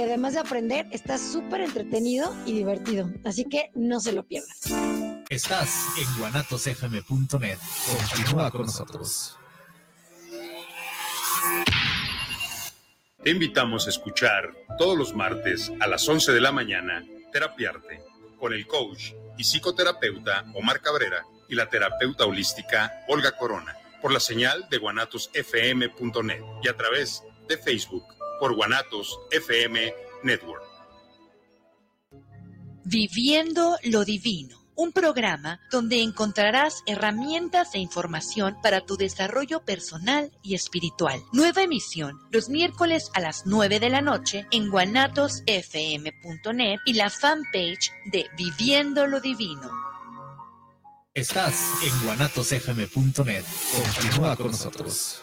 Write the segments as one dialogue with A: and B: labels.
A: porque además de aprender, está súper entretenido y divertido. Así que no se lo pierdan.
B: Estás en guanatosfm.net. Continúa con nosotros.
C: Te invitamos a escuchar todos los martes a las 11 de la mañana Terapiarte con el coach y psicoterapeuta Omar Cabrera y la terapeuta holística Olga Corona por la señal de guanatosfm.net y a través de Facebook por Guanatos FM Network.
D: Viviendo lo Divino, un programa donde encontrarás herramientas e información para tu desarrollo personal y espiritual. Nueva emisión los miércoles a las 9 de la noche en guanatosfm.net y la fanpage de Viviendo lo Divino.
B: Estás en guanatosfm.net. Continúa con nosotros.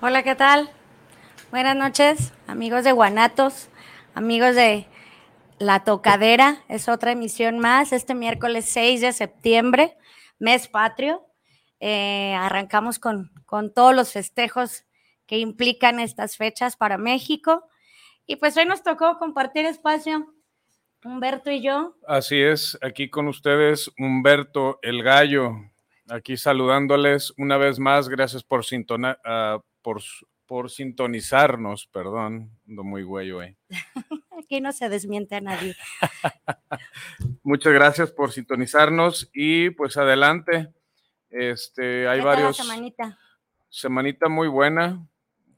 E: Hola, ¿qué tal? Buenas noches, amigos de Guanatos, amigos de La Tocadera. Es otra emisión más, este miércoles 6 de septiembre, mes patrio. Eh, arrancamos con, con todos los festejos que implican estas fechas para México. Y pues hoy nos tocó compartir espacio, Humberto y yo.
F: Así es, aquí con ustedes, Humberto el Gallo, aquí saludándoles una vez más. Gracias por, sintonar, por, por sintonizarnos, perdón, ando muy güey hoy.
E: Aquí no se desmiente a nadie.
F: Muchas gracias por sintonizarnos y pues adelante. Este, hay varios.
E: semanita?
F: Semanita muy buena,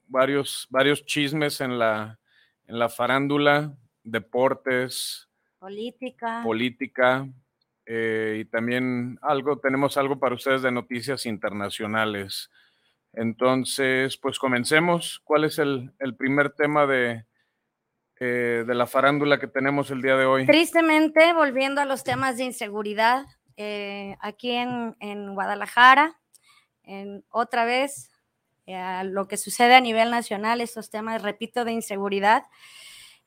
F: varios, varios chismes en la, en la farándula, deportes,
E: política,
F: política eh, y también algo, tenemos algo para ustedes de noticias internacionales. Entonces, pues comencemos. ¿Cuál es el, primer tema de, eh, de la farándula que tenemos el día de hoy?
E: Tristemente, volviendo a los temas de inseguridad, eh, aquí en, Guadalajara, en, otra vez, eh, lo que sucede a nivel nacional, estos temas, repito, de inseguridad,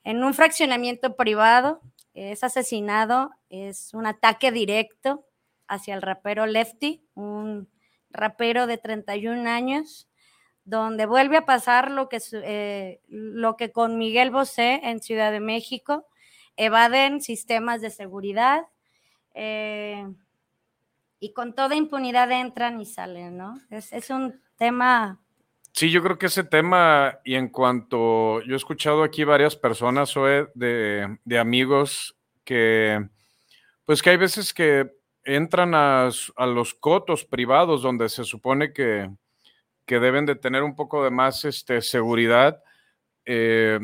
E: en un fraccionamiento privado, es asesinado, es un ataque directo hacia el rapero Lefty, un rapero de 31 años, donde vuelve a pasar lo que, eh, lo que con Miguel Bosé en Ciudad de México, evaden sistemas de seguridad eh, y con toda impunidad entran y salen, ¿no? Es, un tema...
F: Sí, yo creo que ese tema, y en cuanto yo he escuchado aquí varias personas de, de amigos que, pues que hay veces que entran a, los cotos privados donde se supone que, deben de tener un poco de más este, seguridad, eh,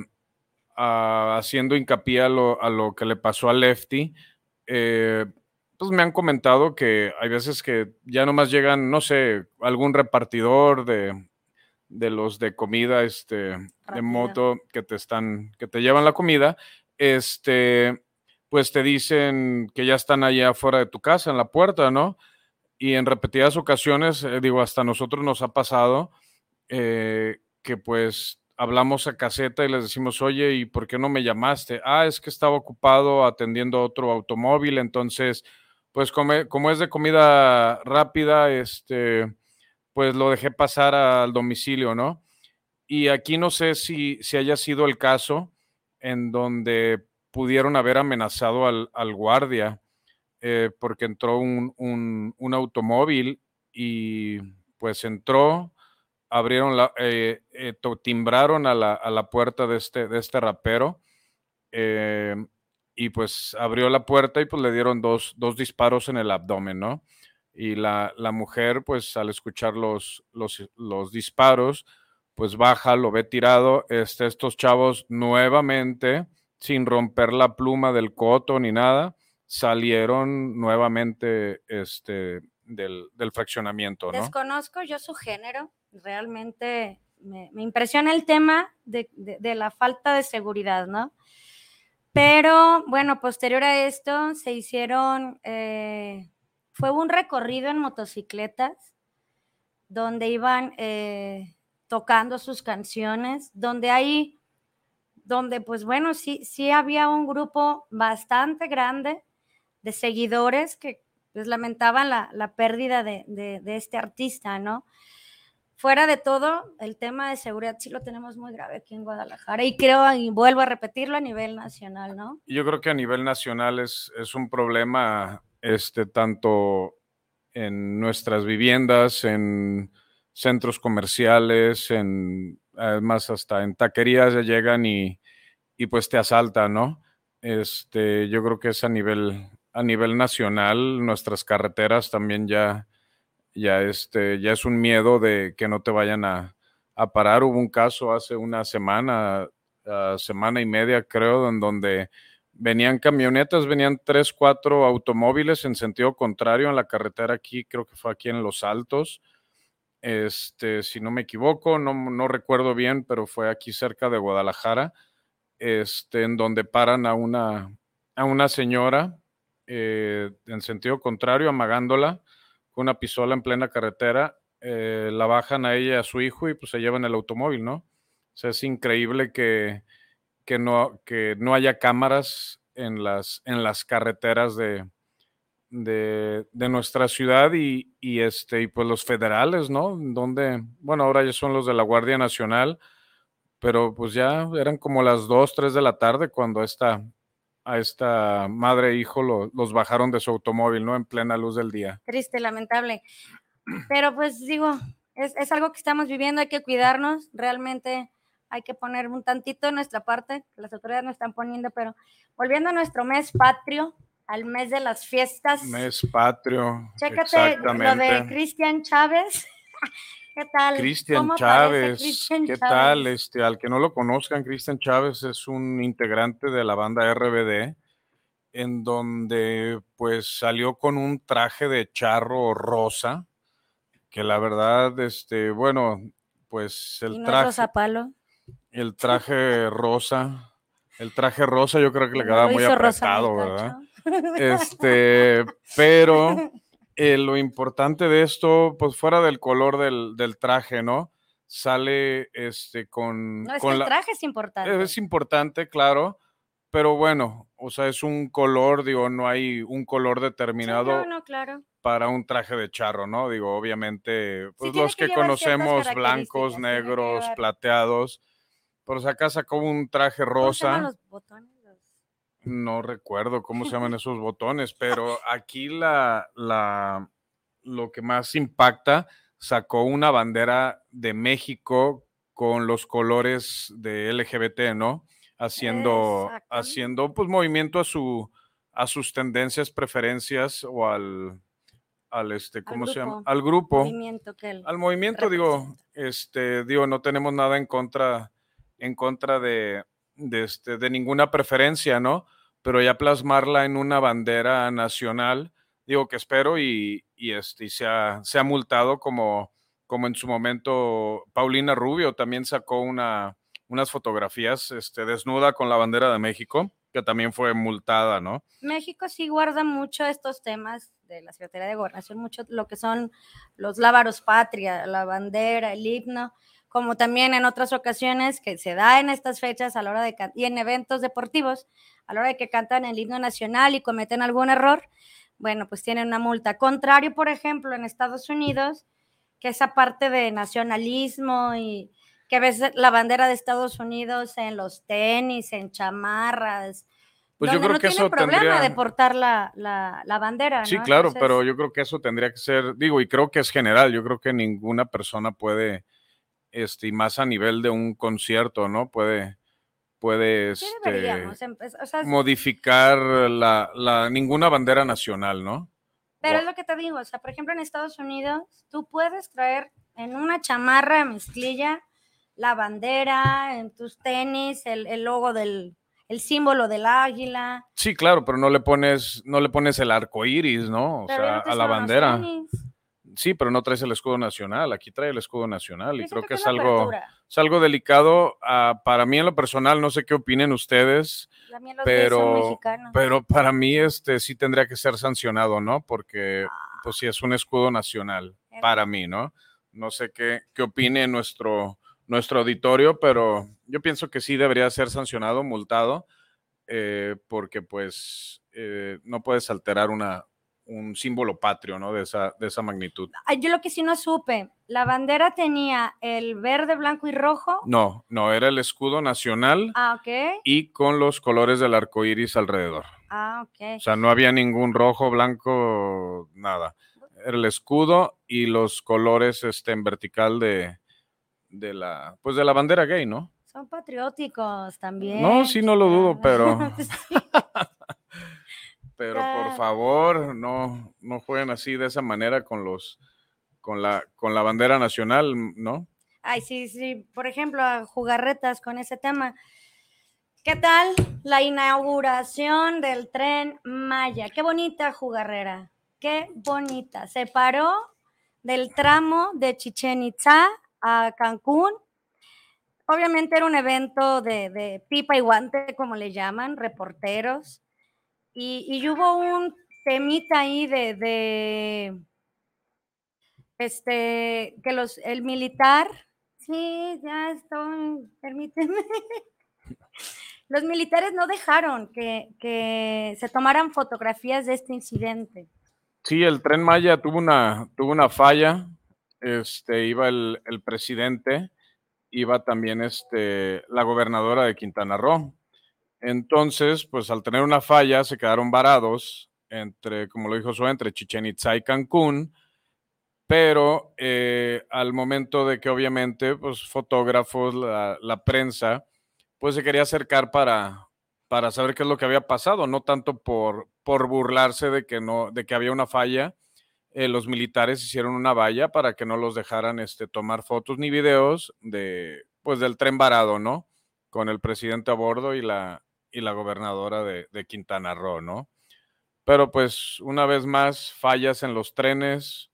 F: haciendo hincapié a lo, que le pasó a Lefty. Eh, pues me han comentado que hay veces que ya nomás llegan, no sé, algún repartidor de, los de comida, este, de moto que te están, que te llevan la comida, este, pues te dicen que ya están allá afuera de tu casa, en la puerta, ¿no? Y en repetidas ocasiones, eh, digo, hasta nosotros nos ha pasado eh, que pues hablamos a caseta y les decimos, oye, ¿y por qué no me llamaste? Ah, es que estaba ocupado atendiendo otro automóvil, entonces, pues como es de comida rápida, este, pues lo dejé pasar al domicilio, ¿no? Y aquí no sé si, si haya sido el caso en donde pudieron haber amenazado al, guardia eh, porque entró un, automóvil y pues entró, abrieron la, eh, eh, timbraron a la, a la, puerta de este, de este rapero y pues abrió la puerta y pues le dieron dos, dos disparos en el abdomen, ¿no? Y la, la mujer, pues al escuchar los, los, los, disparos, pues baja, lo ve tirado. Este, estos chavos nuevamente, sin romper la pluma del coto ni nada, salieron nuevamente este, del, del fraccionamiento, ¿no?
E: Desconozco yo su género, realmente me, impresiona el tema de, la falta de seguridad, ¿no? Pero bueno, posterior a esto se hicieron, eh, fue un recorrido en motocicletas donde iban eh, tocando sus canciones, donde hay, donde pues bueno, sí, sí había un grupo bastante grande de seguidores que pues lamentaban la, la pérdida de, de, este artista, ¿no? fuera de todo, el tema de seguridad sí lo tenemos muy grave aquí en Guadalajara y creo, y vuelvo a repetirlo, a nivel nacional, ¿no?
F: Yo creo que a nivel nacional es, es un problema, este, tanto en nuestras viviendas, en centros comerciales, en, además hasta en taquerías ya llegan y, y pues te asaltan, ¿no? Este, yo creo que es a nivel, a nivel nacional, nuestras carreteras también ya ya, este, ya es un miedo de que no te vayan a, a parar. Hubo un caso hace una semana, uh, semana y media creo, en donde venían camionetas, venían tres, cuatro automóviles en sentido contrario en la carretera aquí, creo que fue aquí en Los Altos. Este, si no me equivoco, no, no recuerdo bien, pero fue aquí cerca de Guadalajara, este, en donde paran a una, a una señora eh, en sentido contrario, amagándola con una pistola en plena carretera, eh, la bajan a ella y a su hijo y pues se llevan el automóvil, ¿no? Es increíble que, que, no, que no haya cámaras en las, en las carreteras de, de, de nuestra ciudad y, y, este, y pues los federales, ¿no? Donde, bueno, ahora ya son los de la Guardia Nacional, pero pues ya eran como las 2, 3 de la tarde cuando esta, a esta madre e hijo lo, los bajaron de su automóvil, ¿no? En plena luz del día.
E: Triste, lamentable. Pero pues digo, es, es, algo que estamos viviendo, hay que cuidarnos, realmente hay que poner un tantito de nuestra parte, que las autoridades no están poniendo, pero volviendo a nuestro mes patrio, al mes de las fiestas.
F: Mes patrio.
E: Chécate lo de Cristian Chávez. ¿Qué tal?
F: Cristian Chávez, Christian ¿qué Chávez? tal? Este, al que no lo conozcan, Cristian Chávez es un integrante de la banda RBD, en donde pues salió con un traje de charro rosa, que la verdad, este, bueno, pues el
E: ¿Y no
F: traje.
E: rosa palo?
F: El traje rosa, el traje rosa yo creo que le quedaba
E: no
F: muy apretado, ¿verdad? Este, pero eh, lo importante de esto, pues fuera del color del, del traje, ¿no? Sale este con.
E: No, es
F: con
E: que
F: la,
E: el traje es importante.
F: Es importante, claro, pero bueno, o sea, es un color, digo, no hay un color determinado
E: Sí, no, no, claro.
F: para un traje de charro, ¿no? Digo, obviamente, pues los
E: que
F: conocemos, blancos, negros, plateados, pues acá sacó un traje
E: ¿Cómo se llaman
F: rosa.
E: los botones?
F: No recuerdo cómo se llaman esos botones, pero aquí la, la, lo que más impacta, sacó una bandera de México con los colores de LGBT, ¿no? Haciendo,
E: Exacto.
F: haciendo pues movimiento a su, a sus tendencias, preferencias o al, al este, ¿cómo se llama?
E: grupo.
F: Al grupo
E: movimiento que él
F: al movimiento digo este digo no tenemos nada en contra en contra de, de este de ninguna preferencia no pero ya plasmarla en una bandera nacional digo que espero y, y este y sea sea multado como como en su momento Paulina Rubio también sacó una unas fotografías este desnuda con la bandera de México que también fue multada no
E: México sí guarda mucho estos temas de la Secretaría de Gobernación, mucho lo que son los lábaros patria, la bandera, el himno, como también en otras ocasiones que se da en estas fechas a la hora de y en eventos deportivos, a la hora de que cantan el himno nacional y cometen algún error, bueno, pues tienen una multa. Contrario, por ejemplo, en Estados Unidos, que esa parte de nacionalismo y que ves la bandera de Estados Unidos en los tenis, en chamarras,
F: Pues yo creo
E: no
F: que
E: tiene
F: eso
E: problema
F: tendría...
E: de portar la, la, la bandera.
F: Sí,
E: ¿no?
F: claro,
E: Entonces,
F: pero yo creo que eso tendría que ser, digo, y creo que es general, yo creo que ninguna persona puede, este, y más a nivel de un concierto, ¿no? Puede, puede,
E: sí
F: este,
E: o sea,
F: modificar la, la, ninguna bandera nacional, ¿no?
E: Pero es lo que te digo, o sea, por ejemplo, en Estados Unidos, tú puedes traer en una chamarra de mezclilla la bandera, en tus tenis, el, el logo del, el símbolo del águila.
F: Sí, claro, pero no le pones, no le pones el arco iris, ¿no? O
E: pero
F: sea, a la bandera.
E: tenis.
F: Sí, pero no traes el escudo nacional. Aquí trae el escudo nacional y creo que es algo,
E: apertura.
F: es algo delicado. ah, para mí en lo personal, no sé qué opinen ustedes, pero, pero para mí este sí tendría que ser sancionado, ¿no? Porque
E: Ah.
F: pues sí es un escudo nacional para mí, ¿no? No sé qué, qué opine nuestro, nuestro auditorio, pero yo pienso que sí debería ser sancionado, multado, eh, porque pues eh, no puedes alterar una, un símbolo patrio, ¿no? De esa, de esa magnitud.
E: Yo lo que sí no supe, la bandera tenía el verde, blanco y rojo.
F: No, no, era el escudo nacional
E: Ah, ok.
F: y con los colores del arco iris alrededor.
E: Ah, ok.
F: O sea, no había ningún rojo, blanco, nada. Era el escudo y los colores este, en vertical de, de la, pues de la bandera gay, ¿no?
E: Son patrióticos también.
F: No, sí, no lo dudo, pero. pero por favor, no, no jueguen así de esa manera con los, con la, con la bandera nacional, ¿no?
E: Ay, sí, sí. Por ejemplo, a jugarretas con ese tema. ¿Qué tal la inauguración del tren Maya? Qué bonita jugarrera. Qué bonita. Se paró del tramo de Chichen Itza a Cancún. Obviamente era un evento de, de pipa y guante, como le llaman, reporteros. Y, hubo un temita ahí de, de este, que los, el militar, sí, ya estoy, permíteme. Los militares no dejaron que, que se tomaran fotografías de este incidente.
F: Sí, el tren Maya tuvo una, tuvo una falla. Este, iba el, el presidente, iba también este, la gobernadora de Quintana Roo. Entonces, pues al tener una falla, se quedaron varados entre, como lo dijo Zoe, entre Chichen Itza y Cancún. Pero eh, al momento de que obviamente, pues fotógrafos, la, la prensa, pues se quería acercar para, para saber qué es lo que había pasado, no tanto por, por burlarse de que, no, de que había una falla. eh, los militares hicieron una valla para que no los dejaran este, tomar fotos ni videos de, pues, del tren varado, ¿no? Con el presidente a bordo y la, y la gobernadora de, de Quintana Roo, ¿no? Pero pues una vez más, fallas en los trenes,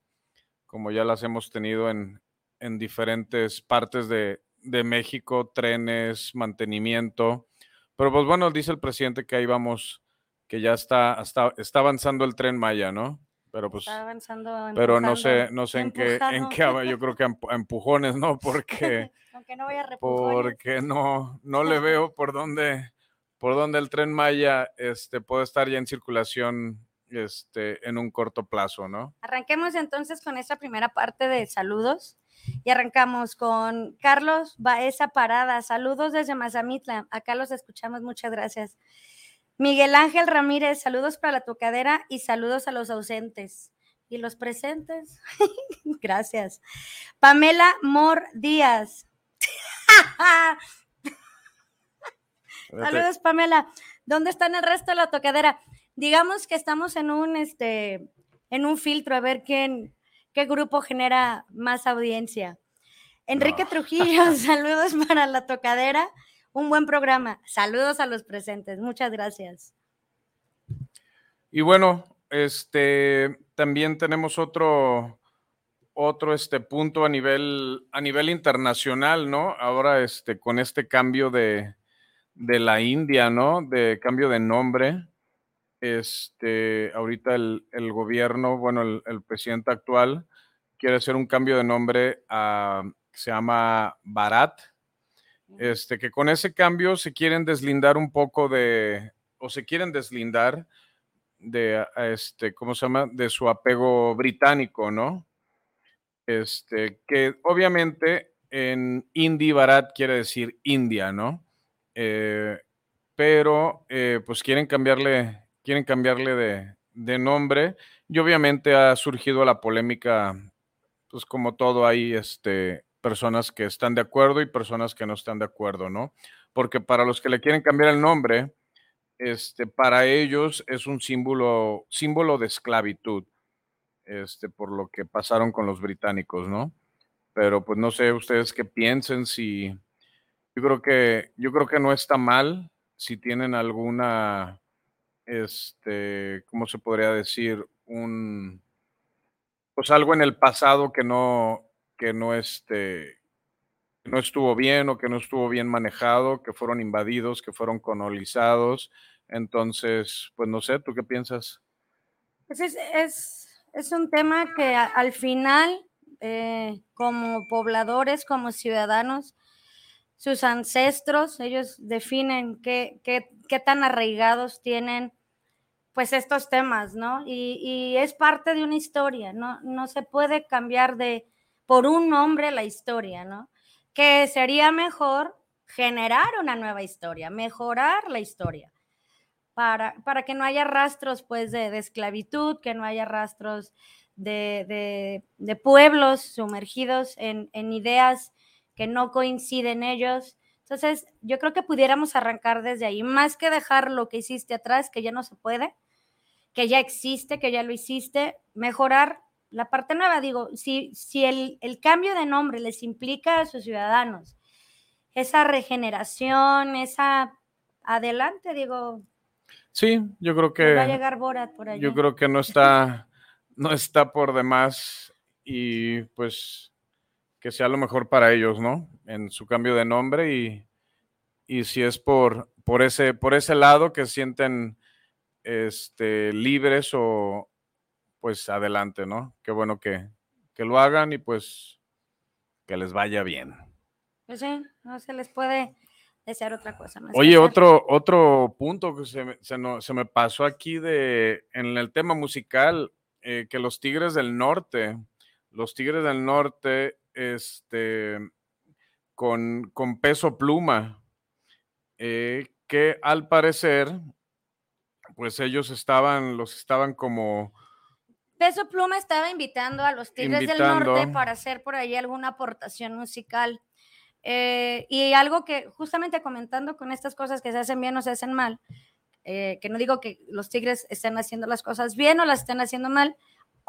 F: como ya las hemos tenido en, en diferentes partes de, de México, trenes, mantenimiento. Pero pues bueno, dice el presidente que ahí vamos, que ya está, está, está avanzando el tren Maya, ¿no? Pero pues,
E: Está avanzando.
F: pero no sé, no sé en qué, en qué, yo creo que a empu- a empujones, ¿no? Porque,
E: Aunque no vaya
F: porque no, no le veo por dónde, por dónde el tren Maya, este, puede estar ya en circulación, este, en un corto plazo, ¿no?
E: Arranquemos entonces con esta primera parte de saludos y arrancamos con Carlos Baeza Parada. Saludos desde Mazamitla. Acá los escuchamos, muchas gracias. Miguel Ángel Ramírez, saludos para la tocadera y saludos a los ausentes. ¿Y los presentes? gracias. Pamela Mor Díaz. Saludos, Pamela. ¿Dónde están el resto de la tocadera? Digamos que estamos en un este en un filtro a ver quién qué grupo genera más audiencia. Enrique
F: No.
E: Trujillo, saludos para la tocadera. Un buen programa. Saludos a los presentes. Muchas gracias.
F: Y bueno, este también tenemos otro otro este punto a nivel a nivel internacional, ¿no? Ahora este con este cambio de de la India, ¿no? De cambio de nombre. Este, ahorita el, el gobierno, bueno, el, el presidente actual quiere hacer un cambio de nombre a, se llama Bharat. Este, que con ese cambio se quieren deslindar un poco de, o se quieren deslindar de, este, ¿cómo se llama? De su apego británico, ¿no? Este, que obviamente en Hindi Bharat quiere decir India, ¿no? Eh, pero eh, pues quieren cambiarle, quieren cambiarle de, de, nombre y obviamente ha surgido la polémica, pues como todo hay este, personas que están de acuerdo y personas que no están de acuerdo, ¿no? Porque para los que le quieren cambiar el nombre, este, para ellos es un símbolo, símbolo de esclavitud, este, por lo que pasaron con los británicos, ¿no? Pero pues no sé ustedes qué piensen, si yo creo que, yo creo que no está mal si tienen alguna, este, ¿cómo se podría decir? Un, pues algo en el pasado que no, que no, este, no estuvo bien o que no estuvo bien manejado, que fueron invadidos, que fueron colonizados. Entonces, pues no sé, ¿tú qué piensas?
E: Pues es, es, un tema que al final, eh, como pobladores, como ciudadanos, sus ancestros, ellos definen qué, qué, qué tan arraigados tienen pues estos temas, ¿no? Y, y, es parte de una historia, ¿no? No se puede cambiar de por un nombre la historia, ¿no? Que sería mejor generar una nueva historia, mejorar la historia, para, para que no haya rastros, pues, de, esclavitud, que no haya rastros de, de, de pueblos sumergidos en, en ideas que no coinciden ellos. Entonces, yo creo que pudiéramos arrancar desde ahí, más que dejar lo que hiciste atrás, que ya no se puede, que ya existe, que ya lo hiciste, mejorar la parte nueva. Digo, si, si el, el cambio de nombre les implica a sus ciudadanos esa regeneración, esa adelante, digo.
F: Sí, yo creo que
E: va a llegar Borat por allá.
F: Yo creo que no está, no está por demás y pues que sea lo mejor para ellos, ¿no? En su cambio de nombre y, y si es por, por, ese, por ese lado que sienten este, libres o pues adelante, ¿no? Qué bueno que, que lo hagan y pues que les vaya bien.
E: Pues sí, no se les puede desear otra cosa más.
F: Oye, otro, otro punto que se me, se, no, se me pasó aquí de, en el tema musical, eh, que los Tigres del Norte, los Tigres del Norte este, con, con peso pluma, eh, que al parecer, pues ellos estaban, los estaban como...
E: Peso Pluma estaba invitando a los Tigres invitando. del Norte para hacer por ahí alguna aportación musical. Eh, y algo que justamente comentando con estas cosas que se hacen bien o se hacen mal, eh, que no digo que los Tigres estén haciendo las cosas bien o las estén haciendo mal,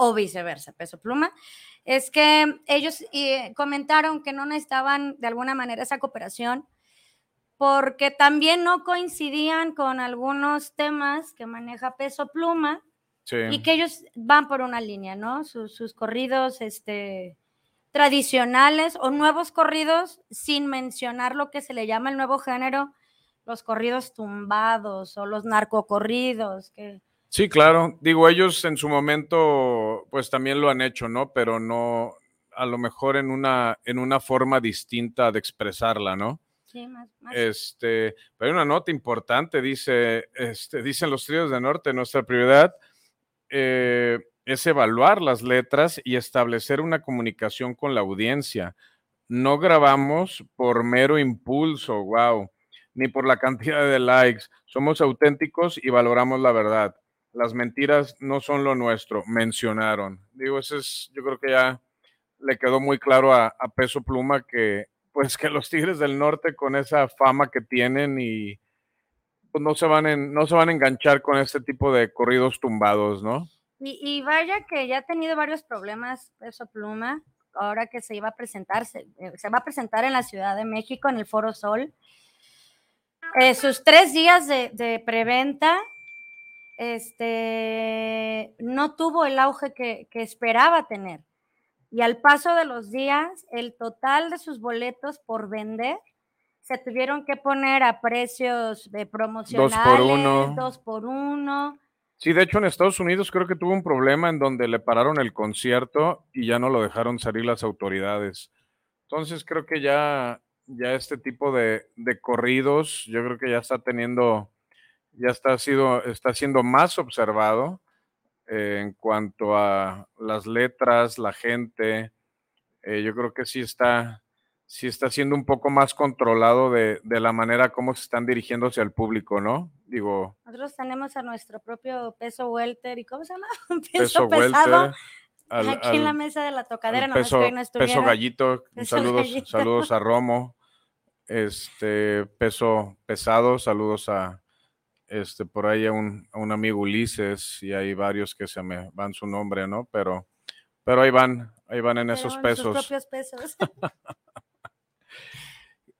E: o viceversa, peso pluma, es que ellos eh, comentaron que no necesitaban de alguna manera esa cooperación porque también no coincidían con algunos temas que maneja peso pluma sí. y que ellos van por una línea, ¿no? Sus, sus corridos este, tradicionales o nuevos corridos sin mencionar lo que se le llama el nuevo género, los corridos tumbados o los narcocorridos, que
F: Sí, claro. Digo, ellos en su momento, pues también lo han hecho, ¿no? Pero no, a lo mejor en una, en una forma distinta de expresarla, ¿no?
E: Sí, más, más.
F: Este, pero hay una nota importante, dice, este, dicen los tríos de norte, nuestra prioridad eh, es evaluar las letras y establecer una comunicación con la audiencia. No grabamos por mero impulso, wow, ni por la cantidad de likes. Somos auténticos y valoramos la verdad las mentiras no son lo nuestro, mencionaron. Digo, ese es, yo creo que ya le quedó muy claro a, a, Peso Pluma que, pues, que los Tigres del Norte con esa fama que tienen y pues, no se van en, no se van a enganchar con este tipo de corridos tumbados, ¿no?
E: Y, y vaya que ya ha tenido varios problemas Peso Pluma, ahora que se iba a presentar, se, se va a presentar en la Ciudad de México, en el Foro Sol. Eh, sus tres días de, de preventa este, no tuvo el auge que, que, esperaba tener. Y al paso de los días, el total de sus boletos por vender se tuvieron que poner a precios de promocionales,
F: dos por uno.
E: Dos por uno.
F: Sí, de hecho en Estados Unidos creo que tuvo un problema en donde le pararon el concierto y ya no lo dejaron salir las autoridades. Entonces creo que ya, ya este tipo de, de corridos, yo creo que ya está teniendo ya está, sido, está siendo más observado eh, en cuanto a las letras, la gente. Eh, yo creo que sí está, sí está siendo un poco más controlado de, de la manera como se están dirigiéndose al público, ¿no? Digo.
E: Nosotros tenemos a nuestro propio peso welter y ¿cómo se llama?
F: Peso, pesado.
E: aquí en la mesa de la tocadera,
F: peso, peso gallito, saludos, saludos a Romo, este peso pesado, saludos a este por ahí a un, a un amigo Ulises y hay varios que se me van su nombre, ¿no? Pero, pero ahí van, ahí van en esos pesos.
E: propios pesos.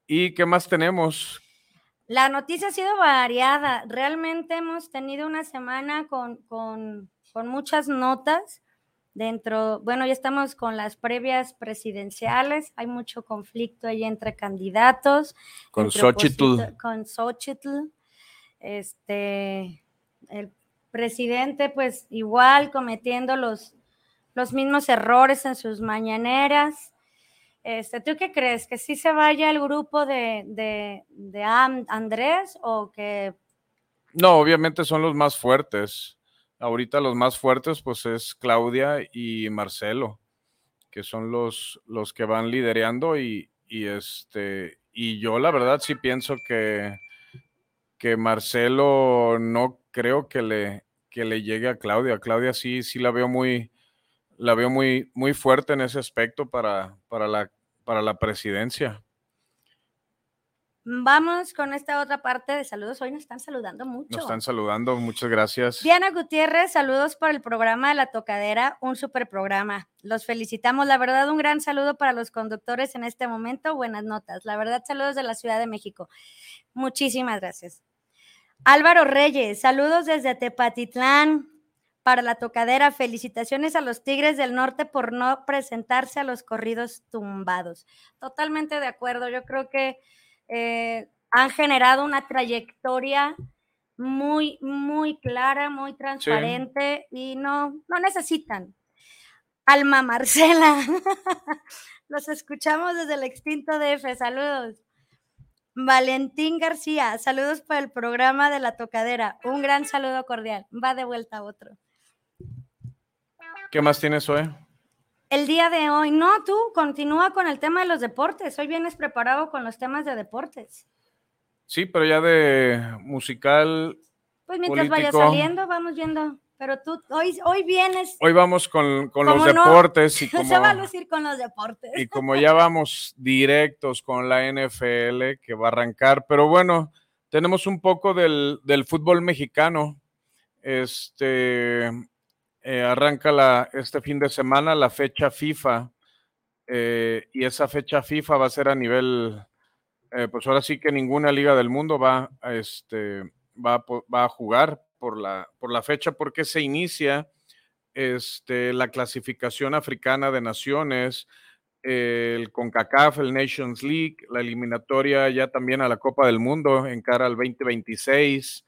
F: ¿Y qué más tenemos?
E: La noticia ha sido variada. Realmente hemos tenido una semana con, con, muchas notas dentro, bueno, ya estamos con las previas presidenciales, hay mucho conflicto ahí entre candidatos.
F: Con Xochitl.
E: Con Xochitl. Este, el presidente pues igual cometiendo los, los mismos errores en sus mañaneras. Este, ¿Tú qué crees? ¿Que sí se vaya el grupo de, de, Andrés o que...
F: No, obviamente son los más fuertes. Ahorita los más fuertes pues es Claudia y Marcelo, que son los, los que van liderando y, este, y yo la verdad sí pienso que, que Marcelo no creo que le, que le llegue a Claudia. Claudia sí, sí la veo muy, la veo muy, muy fuerte en ese aspecto para, para la para la presidencia.
E: Vamos con esta otra parte de saludos. Hoy nos están saludando mucho.
F: Nos están saludando, muchas gracias.
E: Diana Gutiérrez, saludos por el programa de la tocadera, un super programa. Los felicitamos, la verdad, un gran saludo para los conductores en este momento. Buenas notas, la verdad, saludos de la Ciudad de México. Muchísimas gracias. Álvaro Reyes, saludos desde Tepatitlán para la tocadera. Felicitaciones a los Tigres del Norte por no presentarse a los corridos tumbados. Totalmente de acuerdo. Yo creo que eh, han generado una trayectoria muy, muy clara, muy transparente y no, no necesitan. Alma Marcela, los escuchamos desde el extinto DF. Saludos. Valentín García, saludos para el programa de la tocadera. Un gran saludo cordial. Va de vuelta a otro.
F: ¿Qué más tienes hoy?
E: El día de hoy, no, tú continúa con el tema de los deportes. Hoy vienes preparado con los temas de deportes.
F: Sí, pero ya de musical.
E: Pues mientras vaya saliendo, vamos viendo. Pero tú hoy, hoy vienes.
F: Hoy vamos con, los deportes. Y
E: como, se va a lucir con los deportes.
F: Y como ya vamos directos con la NFL que va a arrancar, pero bueno, tenemos un poco del, del fútbol mexicano. Este, eh, arranca la, este fin de semana la fecha FIFA eh, y esa fecha FIFA va a ser a nivel, eh, pues ahora sí que ninguna liga del mundo va, a, este, va, va a jugar por la, por la fecha porque se inicia este, la clasificación africana de naciones, el CONCACAF, el Nations League, la eliminatoria ya también a la Copa del Mundo en cara al 2026.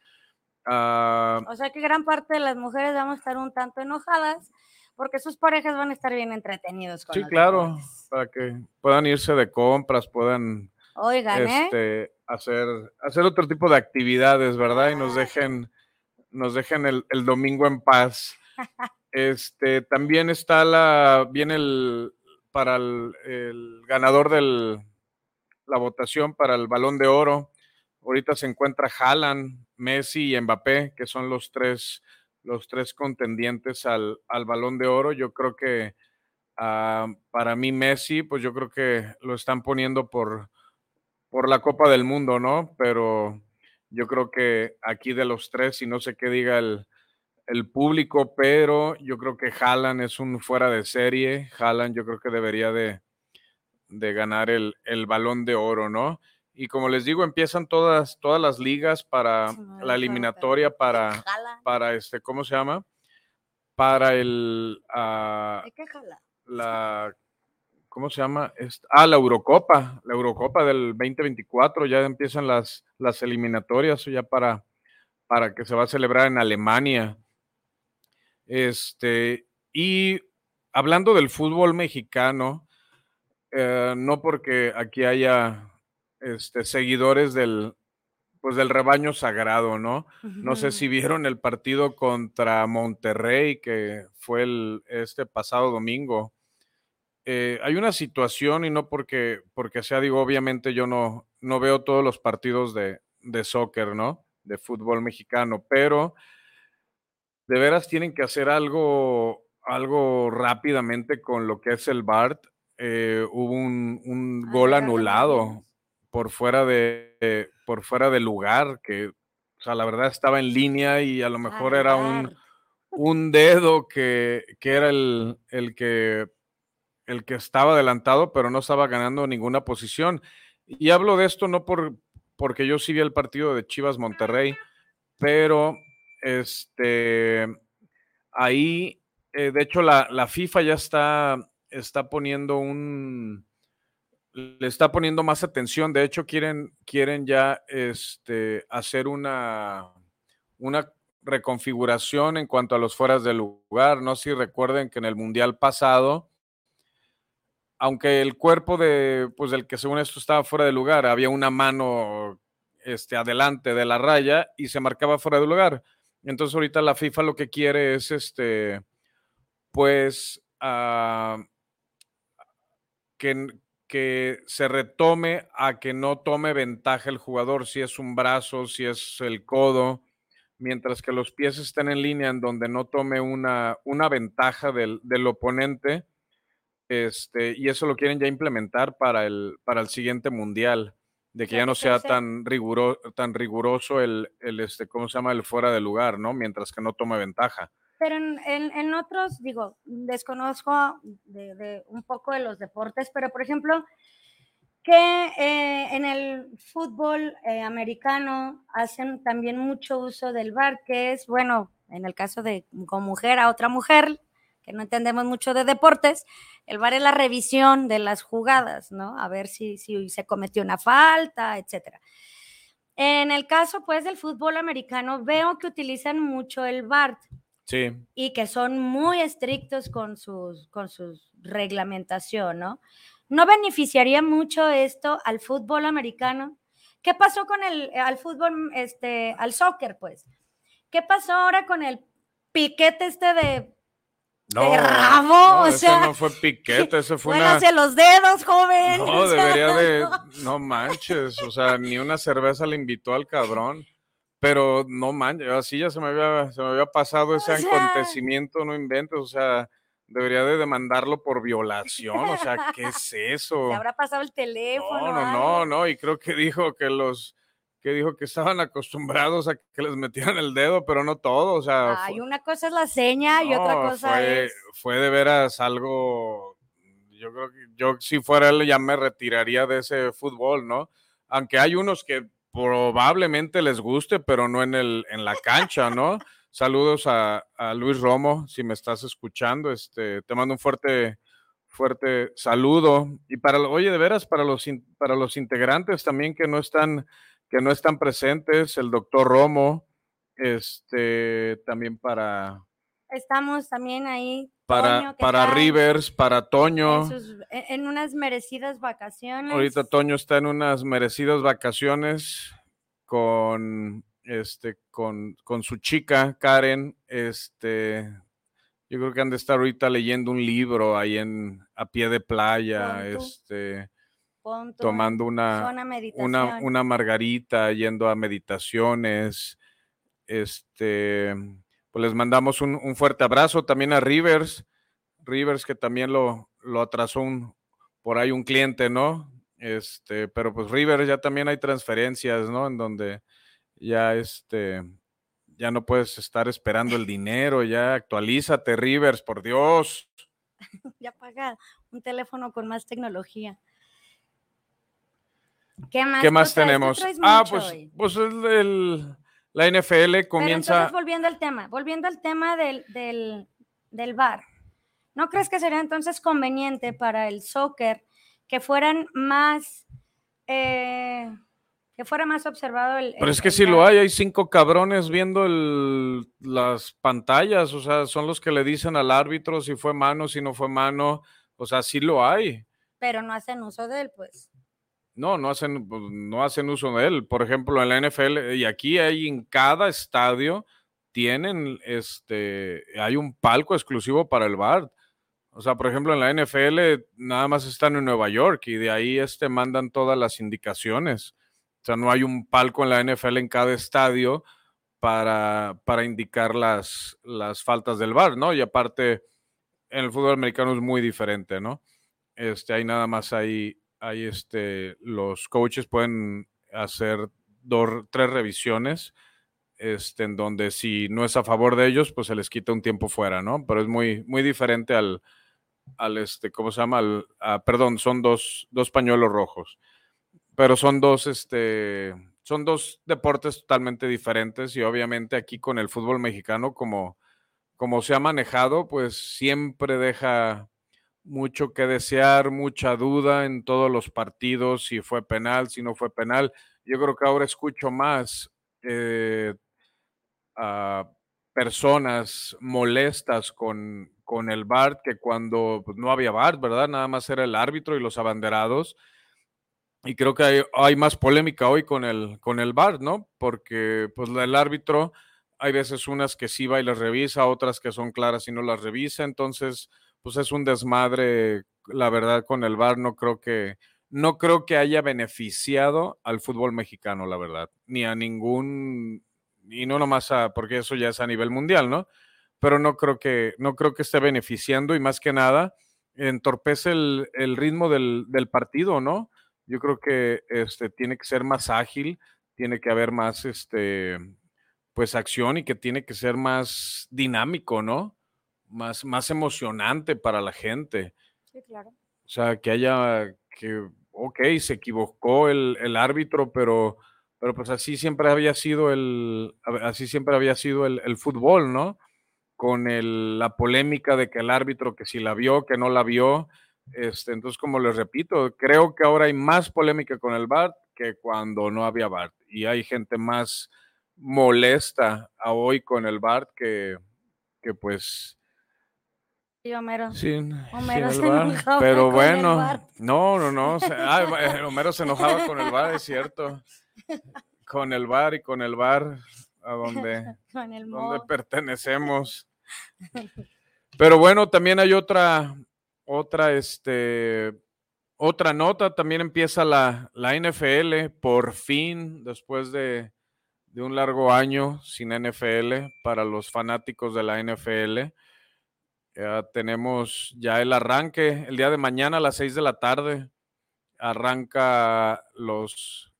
E: Ah, o sea que gran parte de las mujeres vamos a estar un tanto enojadas porque sus parejas van a estar bien entretenidos.
F: sí, claro, para que puedan irse de compras, puedan
E: Oigan, ¿eh?
F: este, hacer, hacer otro tipo de actividades, ¿verdad? Y nos dejen, nos dejen el, domingo en paz. Este, también está la, viene el, para el, el ganador de la votación para el balón de oro. Ahorita se encuentra Haaland, Messi y Mbappé, que son los tres, los tres contendientes al, al balón de oro. Yo creo que ah, para mí Messi, pues yo creo que lo están poniendo por, por la Copa del Mundo, ¿no? Pero yo creo que aquí de los tres, y no sé qué diga el, el público, pero yo creo que Haaland es un fuera de serie. Haaland yo creo que debería de, de ganar el, el balón de oro, ¿no? Y como les digo, empiezan todas, todas las ligas para la eliminatoria, para, para este, ¿cómo se llama? Para el... Uh, la, ¿Cómo se llama? Ah, la Eurocopa, la Eurocopa del 2024, ya empiezan las, las eliminatorias ya para, para que se va a celebrar en Alemania. Este, y hablando del fútbol mexicano, eh, no porque aquí haya este, seguidores del, pues del rebaño sagrado, ¿no? No sé si vieron el partido contra Monterrey, que fue el, este pasado domingo. Eh, hay una situación y no porque, porque sea, digo, obviamente yo no, no veo todos los partidos de, de soccer, ¿no? De fútbol mexicano, pero de veras tienen que hacer algo, algo rápidamente con lo que es el BART. Eh, hubo un, un
E: Ah,
F: gol anulado por fuera de eh, por fuera del lugar que o sea la verdad estaba en línea y a lo mejor era un, un dedo que, que era el, el que el que estaba adelantado pero no estaba ganando ninguna posición y hablo de esto no por porque yo sí vi el partido de Chivas Monterrey pero este ahí eh, de hecho la, la FIFA ya está está poniendo un le está poniendo más atención. De hecho, quieren, quieren ya este, hacer una, una reconfiguración en cuanto a los fueras de lugar. No si recuerden que en el Mundial pasado, aunque el cuerpo de, pues del que según esto estaba fuera de lugar, había una mano este, adelante de la raya y se marcaba fuera de lugar. Entonces ahorita la FIFA lo que quiere es este, pues, ah, que, que se retome a que no tome ventaja el jugador, si es un brazo, si es el codo, mientras que los pies estén en línea en donde no tome una, una ventaja del, del oponente. Este, y eso lo quieren ya implementar para el, para el siguiente mundial, de que ya no sea tan, riguro, tan riguroso el, el, este, ¿cómo se llama? El fuera de lugar, ¿no? Mientras que no tome ventaja.
E: Pero en, en, en otros, digo, desconozco de, de un poco de los deportes, pero por ejemplo, que eh, en el fútbol eh, americano hacen también mucho uso del VAR, que es, bueno, en el caso de con mujer a otra mujer, que no entendemos mucho de deportes, el VAR es la revisión de las jugadas, ¿no? A ver si, si se cometió una falta, etcétera. En el caso, pues, del fútbol americano, veo que utilizan mucho el VAR.
F: Sí.
E: Y que son muy estrictos con sus, con sus reglamentación, ¿no? ¿No beneficiaría mucho esto al fútbol americano? ¿Qué pasó con el al fútbol, este, al soccer, pues? ¿Qué pasó ahora con el piquete este de,
F: no,
E: de rabo?
F: No,
E: o sea,
F: no fue piquete, ese fue
E: bueno,
F: una.
E: hacia los dedos, joven.
F: No, debería de.
E: no.
F: Manches, o sea, ni una cerveza le invitó al cabrón. Pero no manches, así ya se me había, se me había pasado ese
E: O sea-
F: acontecimiento, no inventes, o sea, debería de demandarlo por violación, o sea, ¿qué es eso?
E: Se habrá pasado el teléfono.
F: No, no, no, no, y creo que dijo que los, que dijo que estaban acostumbrados a que les metieran el dedo, pero no todo, o sea,
E: Ay,
F: fue-
E: una cosa es la seña y otra cosa
F: fue,
E: es.
F: fue de veras algo, yo creo que yo si fuera él ya me retiraría de ese fútbol, ¿no? Aunque hay unos que probablemente les guste, pero no en, el, en la cancha, ¿no? Saludos a, a Luis Romo, si me estás escuchando, este, te mando un fuerte, fuerte saludo. Y para, oye, de veras, para los, para los integrantes también que no están, que no están presentes, el doctor Romo, este, también para,
E: Estamos también ahí.
F: para,
E: Toño, ¿qué
F: para? Rivers, para Toño.
E: En, sus- en- unas merecidas vacaciones.
F: Ahorita Toño está en unas merecidas vacaciones con este con, con su chica Karen. Este, yo creo que han de estar ahorita leyendo un libro ahí en a pie de playa, este, Tomando una, una, una margarita, yendo a meditaciones. Este, pues les mandamos un, un fuerte abrazo también a Rivers. Rivers que también lo, lo atrasó un, por ahí un cliente, ¿no? Este, pero pues Rivers ya también hay transferencias, ¿no? En donde ya este, ya no puedes estar esperando el dinero, ya actualízate, Rivers, por Dios.
E: Ya paga un teléfono con más tecnología. ¿Qué más,
F: tenemos? Ah, pues,
E: hoy.
F: pues el, el- la NFL
E: Pero
F: comienza.
E: entonces, volviendo al tema, volviendo al tema del, del, del VAR, ¿no crees que sería entonces conveniente para el soccer que fueran más, eh, que fuera más observado el...
F: Pero
E: el-
F: es que si lo hay, hay cinco cabrones viendo el- las pantallas, o sea, son los que le dicen al árbitro si fue mano, si no fue mano, o sea, sí lo hay.
E: Pero no hacen uso de él, pues.
F: No, no hacen, pues, no hacen uso de él. Por ejemplo, en la NFL, y aquí hay en cada estadio, tienen este, hay un palco exclusivo para el bar. O O sea, por ejemplo, en la NFL nada más están en Nueva York y de ahí este, mandan todas las indicaciones. O sea, no hay un palco en la NFL en cada estadio para, para indicar las, las faltas del bar, ¿no? Y aparte, en el fútbol americano es muy diferente, ¿no? Este, hay nada más ahí, hay este, los coaches pueden hacer dos, tres revisiones, este, en donde si no es a favor de ellos, pues se les quita un tiempo fuera, ¿no? Pero es muy, muy diferente al, al este, ¿cómo se llama? Al, perdón, son dos, dos pañuelos rojos, pero son dos, este, son dos deportes totalmente diferentes y obviamente aquí con el fútbol mexicano como, como se ha manejado, pues siempre deja mucho que desear, mucha duda en todos los partidos, si fue penal, si no fue penal. Yo creo que ahora escucho más eh, a personas molestas con, con el VAR que cuando pues, no había VAR, ¿verdad? Nada más era el árbitro y los abanderados. Y creo que hay, hay, más polémica hoy con el, con el ¿no? Porque pues el árbitro, hay veces unas que sí va y las revisa, otras que son claras y no las revisa, entonces pues es un desmadre, la verdad, con el VAR no creo que, no creo que haya beneficiado al fútbol mexicano, la verdad, ni a ningún, y no nomás a, porque eso ya es a nivel mundial, ¿no? Pero no creo que, no creo que esté beneficiando y más que nada entorpece el, el ritmo del, del partido, ¿no? Yo creo que este, tiene que ser más ágil, tiene que haber más este, pues acción y que tiene que ser más dinámico, ¿no? Más, más emocionante para la gente.
E: Sí, claro.
F: O sea, que haya, que, ok, se equivocó el, el árbitro, pero, pero pues así siempre había sido el, así siempre había sido el, el fútbol, ¿no? Con el, la polémica de que el árbitro, que si la vio, que no la vio, este, entonces, como les repito, creo que ahora hay más polémica con el BART que cuando no había BART. Y hay gente más molesta a hoy con el BART que, que pues...
E: Sí, Homero.
F: Sin,
E: Homero
F: sin
E: se enojaba
F: Pero
E: con
F: bueno,
E: el
F: no, no, no. se- ah, eh, Homero se enojaba con el VAR, es cierto. Con el VAR y con el VAR, a donde,
E: Con el
F: donde pertenecemos. Pero bueno, también hay otra, otra, este, otra nota. También empieza la, la NFL, por fin, después de, de un largo año sin NFL, para los fanáticos de la NFL. Ya tenemos ya el arranque, el día de mañana a las 6 de la tarde. Arranca los,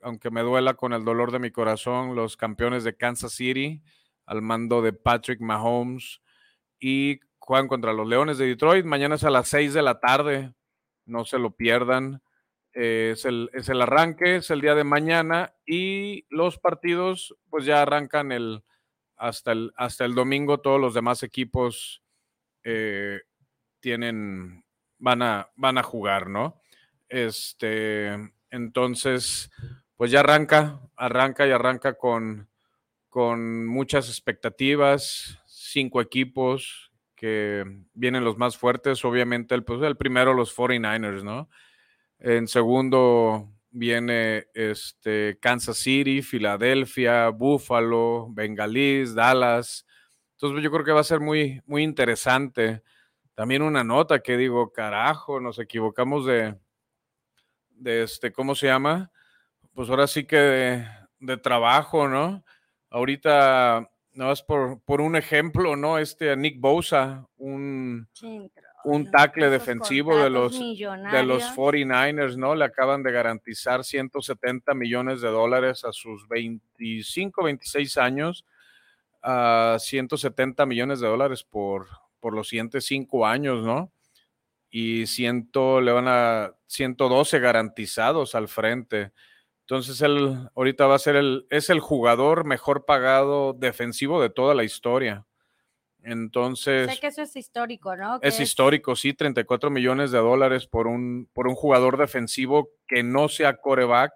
F: aunque me duela con el dolor de mi corazón, los campeones de Kansas City al mando de Patrick Mahomes y juegan contra los Leones de Detroit. Mañana es a las 6 de la tarde, no se lo pierdan. Eh, es, el, es el arranque, es el día de mañana y los partidos pues ya arrancan el, hasta, el, hasta el domingo. Todos los demás equipos eh, tienen, van a, van a jugar, ¿no? Este, entonces, pues ya arranca, arranca y arranca con, con muchas expectativas, cinco equipos que vienen los más fuertes, obviamente el, pues, el primero los 49ers, ¿no? En segundo viene este Kansas City, Filadelfia, Buffalo, Bengalís, Dallas. Entonces yo creo que va a ser muy, muy interesante. También una nota que digo, carajo, nos equivocamos de, de este, ¿cómo se llama? Pues ahora sí que de, de trabajo, ¿no? Ahorita, no es por, por un ejemplo, ¿no? Este Nick Bosa, un,
E: Sí,
F: un tackle defensivo de los, de los
E: millonarios.
F: 49ers, ¿no? Le acaban de garantizar 170 millones de dólares a sus 25, 26 años, a 170 millones de dólares por, por los siguientes cinco años, ¿no? Y ciento, le van a 112 garantizados al frente. Entonces él ahorita va a ser el, es el jugador mejor pagado defensivo de toda la historia. Entonces
E: Sé que eso es histórico, ¿no? Que
F: es histórico, sí, 34 millones de dólares por un, por un jugador defensivo que no sea coreback,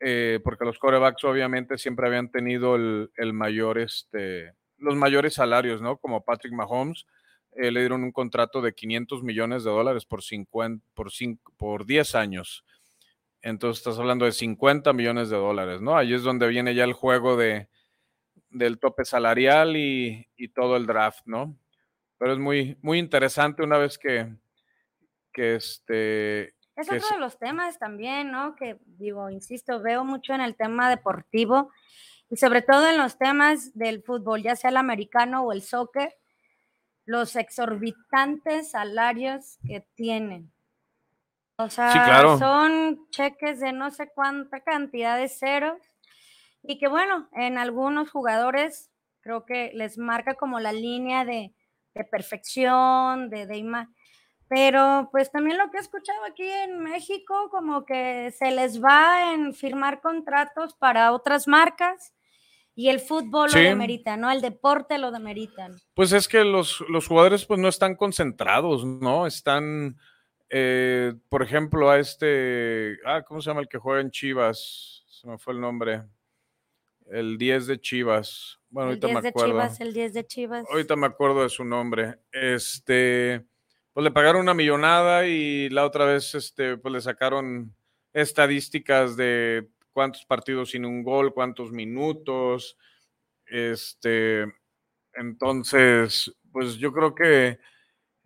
F: eh, porque los corebacks obviamente siempre habían tenido el, el mayor, este, los mayores salarios, ¿no? Como Patrick Mahomes, eh, le dieron un contrato de 500 millones de dólares por, 50, por, 5, por 10 años. Entonces estás hablando de 50 millones de dólares, ¿no? Ahí es donde viene ya el juego de, del tope salarial y, y todo el draft, ¿no? pero es muy, muy interesante una vez que, que este...
E: Es otro de los temas también, ¿no? Que digo, insisto, veo mucho en el tema deportivo y sobre todo en los temas del fútbol, ya sea el americano o el soccer, los exorbitantes salarios que tienen. O sea,
F: claro.
E: son cheques de no sé cuánta cantidad de ceros y que bueno, en algunos jugadores creo que les marca como la línea de, de perfección, de, de imagen. Pero pues también lo que he escuchado aquí en México, como que se les va en firmar contratos para otras marcas y el fútbol
F: Sí.
E: lo demerita, ¿no? El deporte lo demeritan.
F: Pues es que los, los jugadores pues no están concentrados, ¿no? Están, eh, por ejemplo, a este, ah, ¿cómo se llama el que juega en Chivas? Se me fue el nombre. El 10 de Chivas. Bueno,
E: el
F: ahorita
E: 10
F: me
E: de
F: acuerdo.
E: Chivas, el 10 de Chivas.
F: Ahorita me acuerdo de su nombre. Este, pues le pagaron una millonada y la otra vez, este, pues le sacaron estadísticas de cuántos partidos sin un gol, cuántos minutos. Este, entonces, pues yo creo que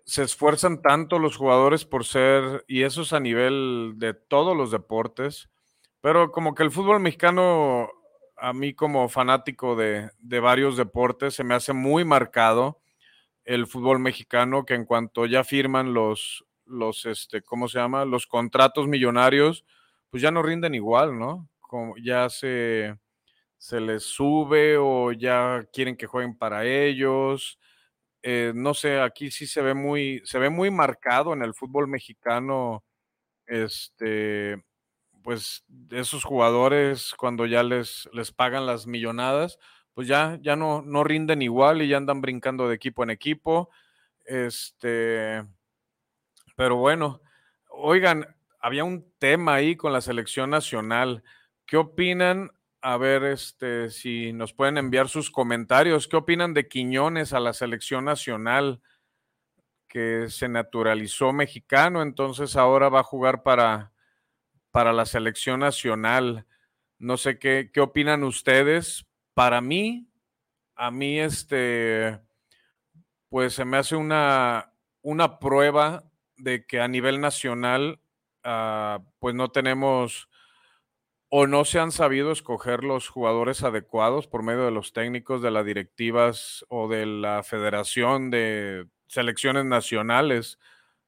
F: se esfuerzan tanto los jugadores por ser, y eso es a nivel de todos los deportes, pero como que el fútbol mexicano, a mí como fanático de, de varios deportes, se me hace muy marcado el fútbol mexicano, que en cuanto ya firman los, los, este, ¿cómo se llama? Los contratos millonarios, pues ya no rinden igual, ¿no? Como ya se, se les sube o ya quieren que jueguen para ellos. Eh, no sé, aquí sí se ve muy, se ve muy marcado en el fútbol mexicano, este, pues esos jugadores cuando ya les, les pagan las millonadas, pues ya, ya no, no rinden igual y ya andan brincando de equipo en equipo. Este, pero bueno, oigan, había un tema ahí con la selección nacional. ¿Qué opinan? A ver, este, si nos pueden enviar sus comentarios. ¿Qué opinan de Quiñones a la selección nacional? Que se naturalizó mexicano, entonces ahora va a jugar para, para la selección nacional. No sé qué, qué opinan ustedes. Para mí, a mí, este, pues se me hace una, una prueba de que a nivel nacional, ah, pues no tenemos o no se han sabido escoger los jugadores adecuados por medio de los técnicos de las directivas o de la federación de selecciones nacionales,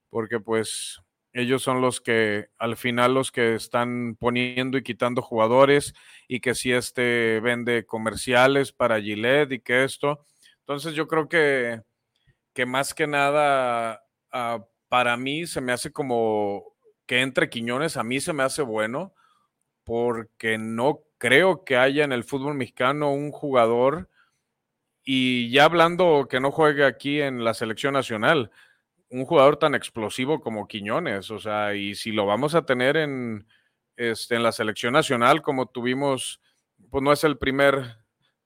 F: porque pues ellos son los que al final los que están poniendo y quitando jugadores y que si este vende comerciales para Gillette y que esto. Entonces yo creo que, que más que nada ah, para mí se me hace como que entre Quiñones, a mí se me hace bueno porque no creo que haya en el fútbol mexicano un jugador, y ya hablando que no juegue aquí en la selección nacional, un jugador tan explosivo como Quiñones, o sea, y si lo vamos a tener en, este, en la selección nacional como tuvimos, pues no es el primer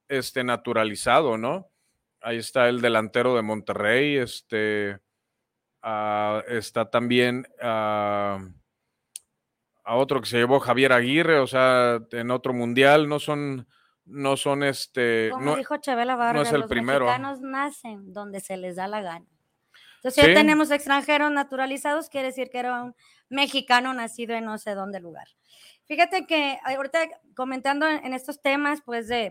F: este, naturalizado, ¿no? Ahí está el delantero de Monterrey, este, ah, está también... ah, a otro que se llevó Javier Aguirre, o sea, en otro mundial, no son, no son este,
E: Como
F: no,
E: dijo Chabela Vargas,
F: es el
E: los
F: primero.
E: mexicanos nacen donde se les da la gana. Entonces,
F: Sí.
E: ya tenemos extranjeros naturalizados, quiere decir que era un mexicano nacido en no sé dónde lugar. Fíjate que ahorita comentando en estos temas, pues de,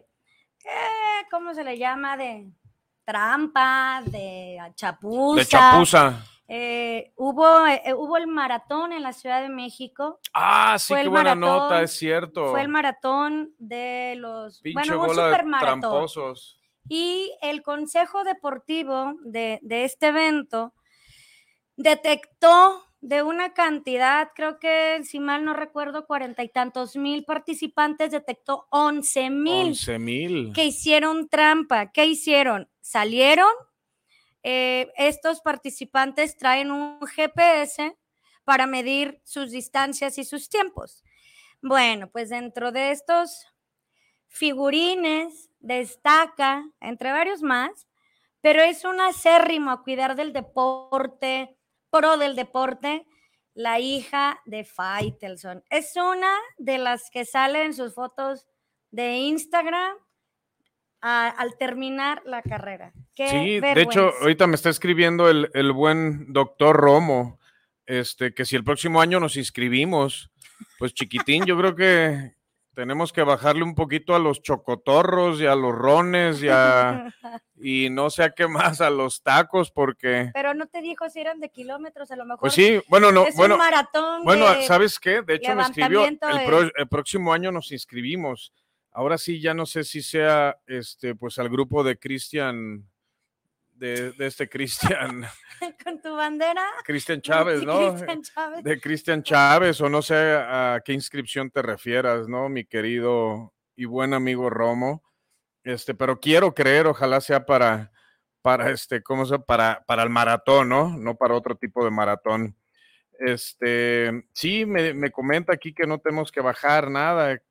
E: eh, ¿cómo se le llama? De trampa, de chapuza.
F: de chapuza.
E: Eh, hubo, eh, hubo el maratón en la Ciudad de México.
F: Ah, sí,
E: fue
F: qué buena
E: maratón,
F: nota, es cierto.
E: Fue el maratón de los...
F: Pinche
E: bueno, un
F: de tramposos.
E: Y el Consejo Deportivo de, de este evento detectó de una cantidad, creo que si mal no recuerdo, cuarenta y tantos mil participantes, detectó once mil
F: 11 mil.
E: que hicieron trampa. ¿Qué hicieron? Salieron, eh, estos participantes traen un GPS para medir sus distancias y sus tiempos. Bueno, pues dentro de estos figurines destaca, entre varios más, pero es un acérrimo a cuidar del deporte, pro del deporte, la hija de Faitelson. Es una de las que sale en sus fotos de Instagram al terminar la carrera.
F: sí, de hecho, ahorita me está escribiendo el, el, buen doctor Romo, este, que si el próximo año nos inscribimos, pues chiquitín, yo creo que tenemos que bajarle un poquito a los chocotorros y a los rones y a, y no sé a qué más, a los tacos, porque...
E: Pero no te dijo si eran de kilómetros, a lo mejor.
F: Pues sí, bueno, no,
E: es
F: bueno.
E: Un maratón
F: bueno, ¿sabes qué? De hecho, me escribió, el, próximo año nos inscribimos. Ahora sí, ya no sé si sea, este, pues al grupo de Cristian, de, de este Cristian.
E: Con tu bandera.
F: Cristian Chávez, ¿no? Chávez. De Cristian Chávez, o no sé a qué inscripción te refieras, ¿no? Mi querido y buen amigo Romo. Este, pero quiero creer, ojalá sea para, para este, ¿cómo se para, para el maratón, ¿no? No para otro tipo de maratón. Este, sí, me, me comenta aquí que no tenemos que bajar nada,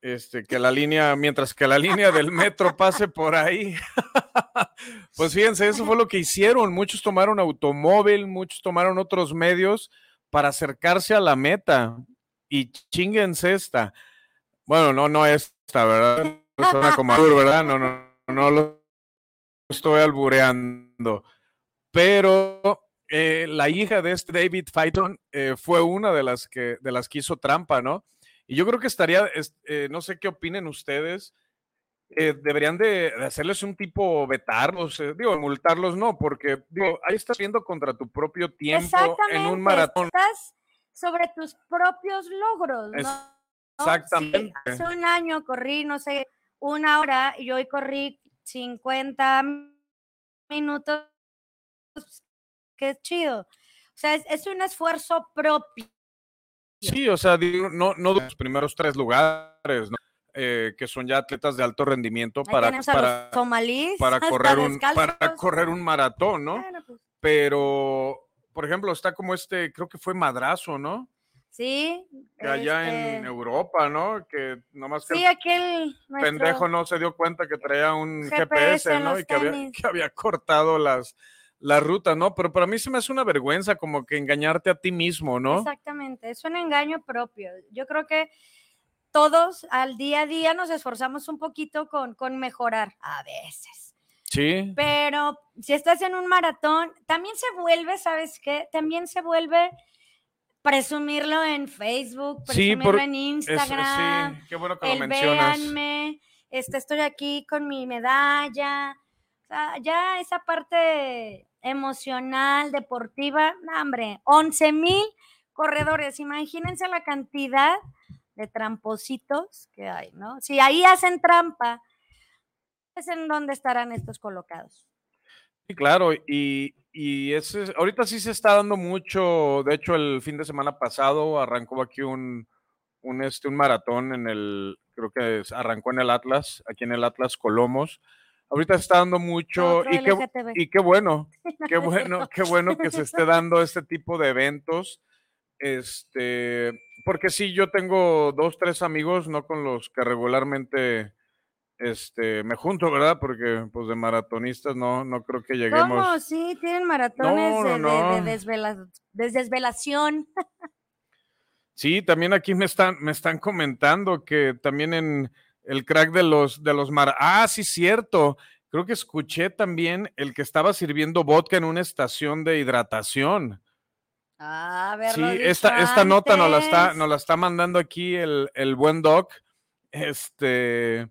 F: este, que la línea, mientras que la línea del metro pase por ahí. pues fíjense, eso fue lo que hicieron. Muchos tomaron automóvil, muchos tomaron otros medios para acercarse a la meta. Y chinguense esta. Bueno, no, no esta, ¿verdad? No como ¿verdad? No, no, no lo estoy albureando. Pero eh, la hija de este David Phyton eh, fue una de las que de las que hizo trampa, ¿no? Y yo creo que estaría, eh, no sé qué opinen ustedes, eh, deberían de, hacerles un tipo vetarlos, eh, digo, multarlos no, porque digo, ahí estás viendo contra tu propio tiempo en un maratón.
E: Estás sobre tus propios logros, ¿no?
F: Exactamente.
E: hace un año corrí, no sé, una hora y hoy corrí 50 minutos, qué chido. O sea, es un esfuerzo propio.
F: Sí, o sea, no, no de los primeros tres lugares, ¿no? Eh, que son ya atletas de alto rendimiento para, para, para, correr un, para correr un maratón, ¿no? Pues. Pero, por ejemplo, está como este, creo que fue Madrazo, ¿no?
E: Sí.
F: Que allá en este Europa, ¿no? Que nomás que
E: sí, aquel
F: pendejo no se dio cuenta que traía un GPS, ¿no? Y que había, que había cortado las, la ruta, ¿no? Pero para mí se me hace una vergüenza como que engañarte a ti mismo, ¿no?
E: Exactamente, es un engaño propio. Yo creo que todos al día a día nos esforzamos un poquito con, con mejorar, a veces.
F: Sí.
E: Pero si estás en un maratón, también se vuelve, ¿sabes qué? También se vuelve presumirlo en Facebook, presumirlo en Instagram.
F: sí, qué bueno que lo mencionas.
E: Véanme, este, estoy aquí con mi medalla. O sea, ya esa parte emocional, deportiva, hombre, 11 mil corredores, imagínense la cantidad de trampositos que hay, ¿no? Si ahí hacen trampa, es en donde estarán estos colocados.
F: Sí, claro, y, y ese, ahorita sí se está dando mucho, de hecho el fin de semana pasado arrancó aquí un, un, este, un maratón en el, creo que arrancó en el Atlas, aquí en el Atlas Colomos, ahorita se está dando mucho y qué, y qué, bueno, qué bueno, qué bueno que se esté dando este tipo de eventos. Este, porque sí, yo tengo dos, tres amigos, no con los que regularmente este, me junto, ¿verdad? Porque pues de maratonistas no, no creo que lleguemos. ¿Cómo?
E: Sí, tienen maratones de, desvelación.
F: Sí, también aquí me están, me están comentando que también en, el crack de los, de los mar. Ah, sí, cierto. Creo que escuché también el que estaba sirviendo vodka en una estación de hidratación.
E: Ah, ver,
F: sí, esta, esta nota nos la está, nos la está mandando aquí el, el buen Doc. Este,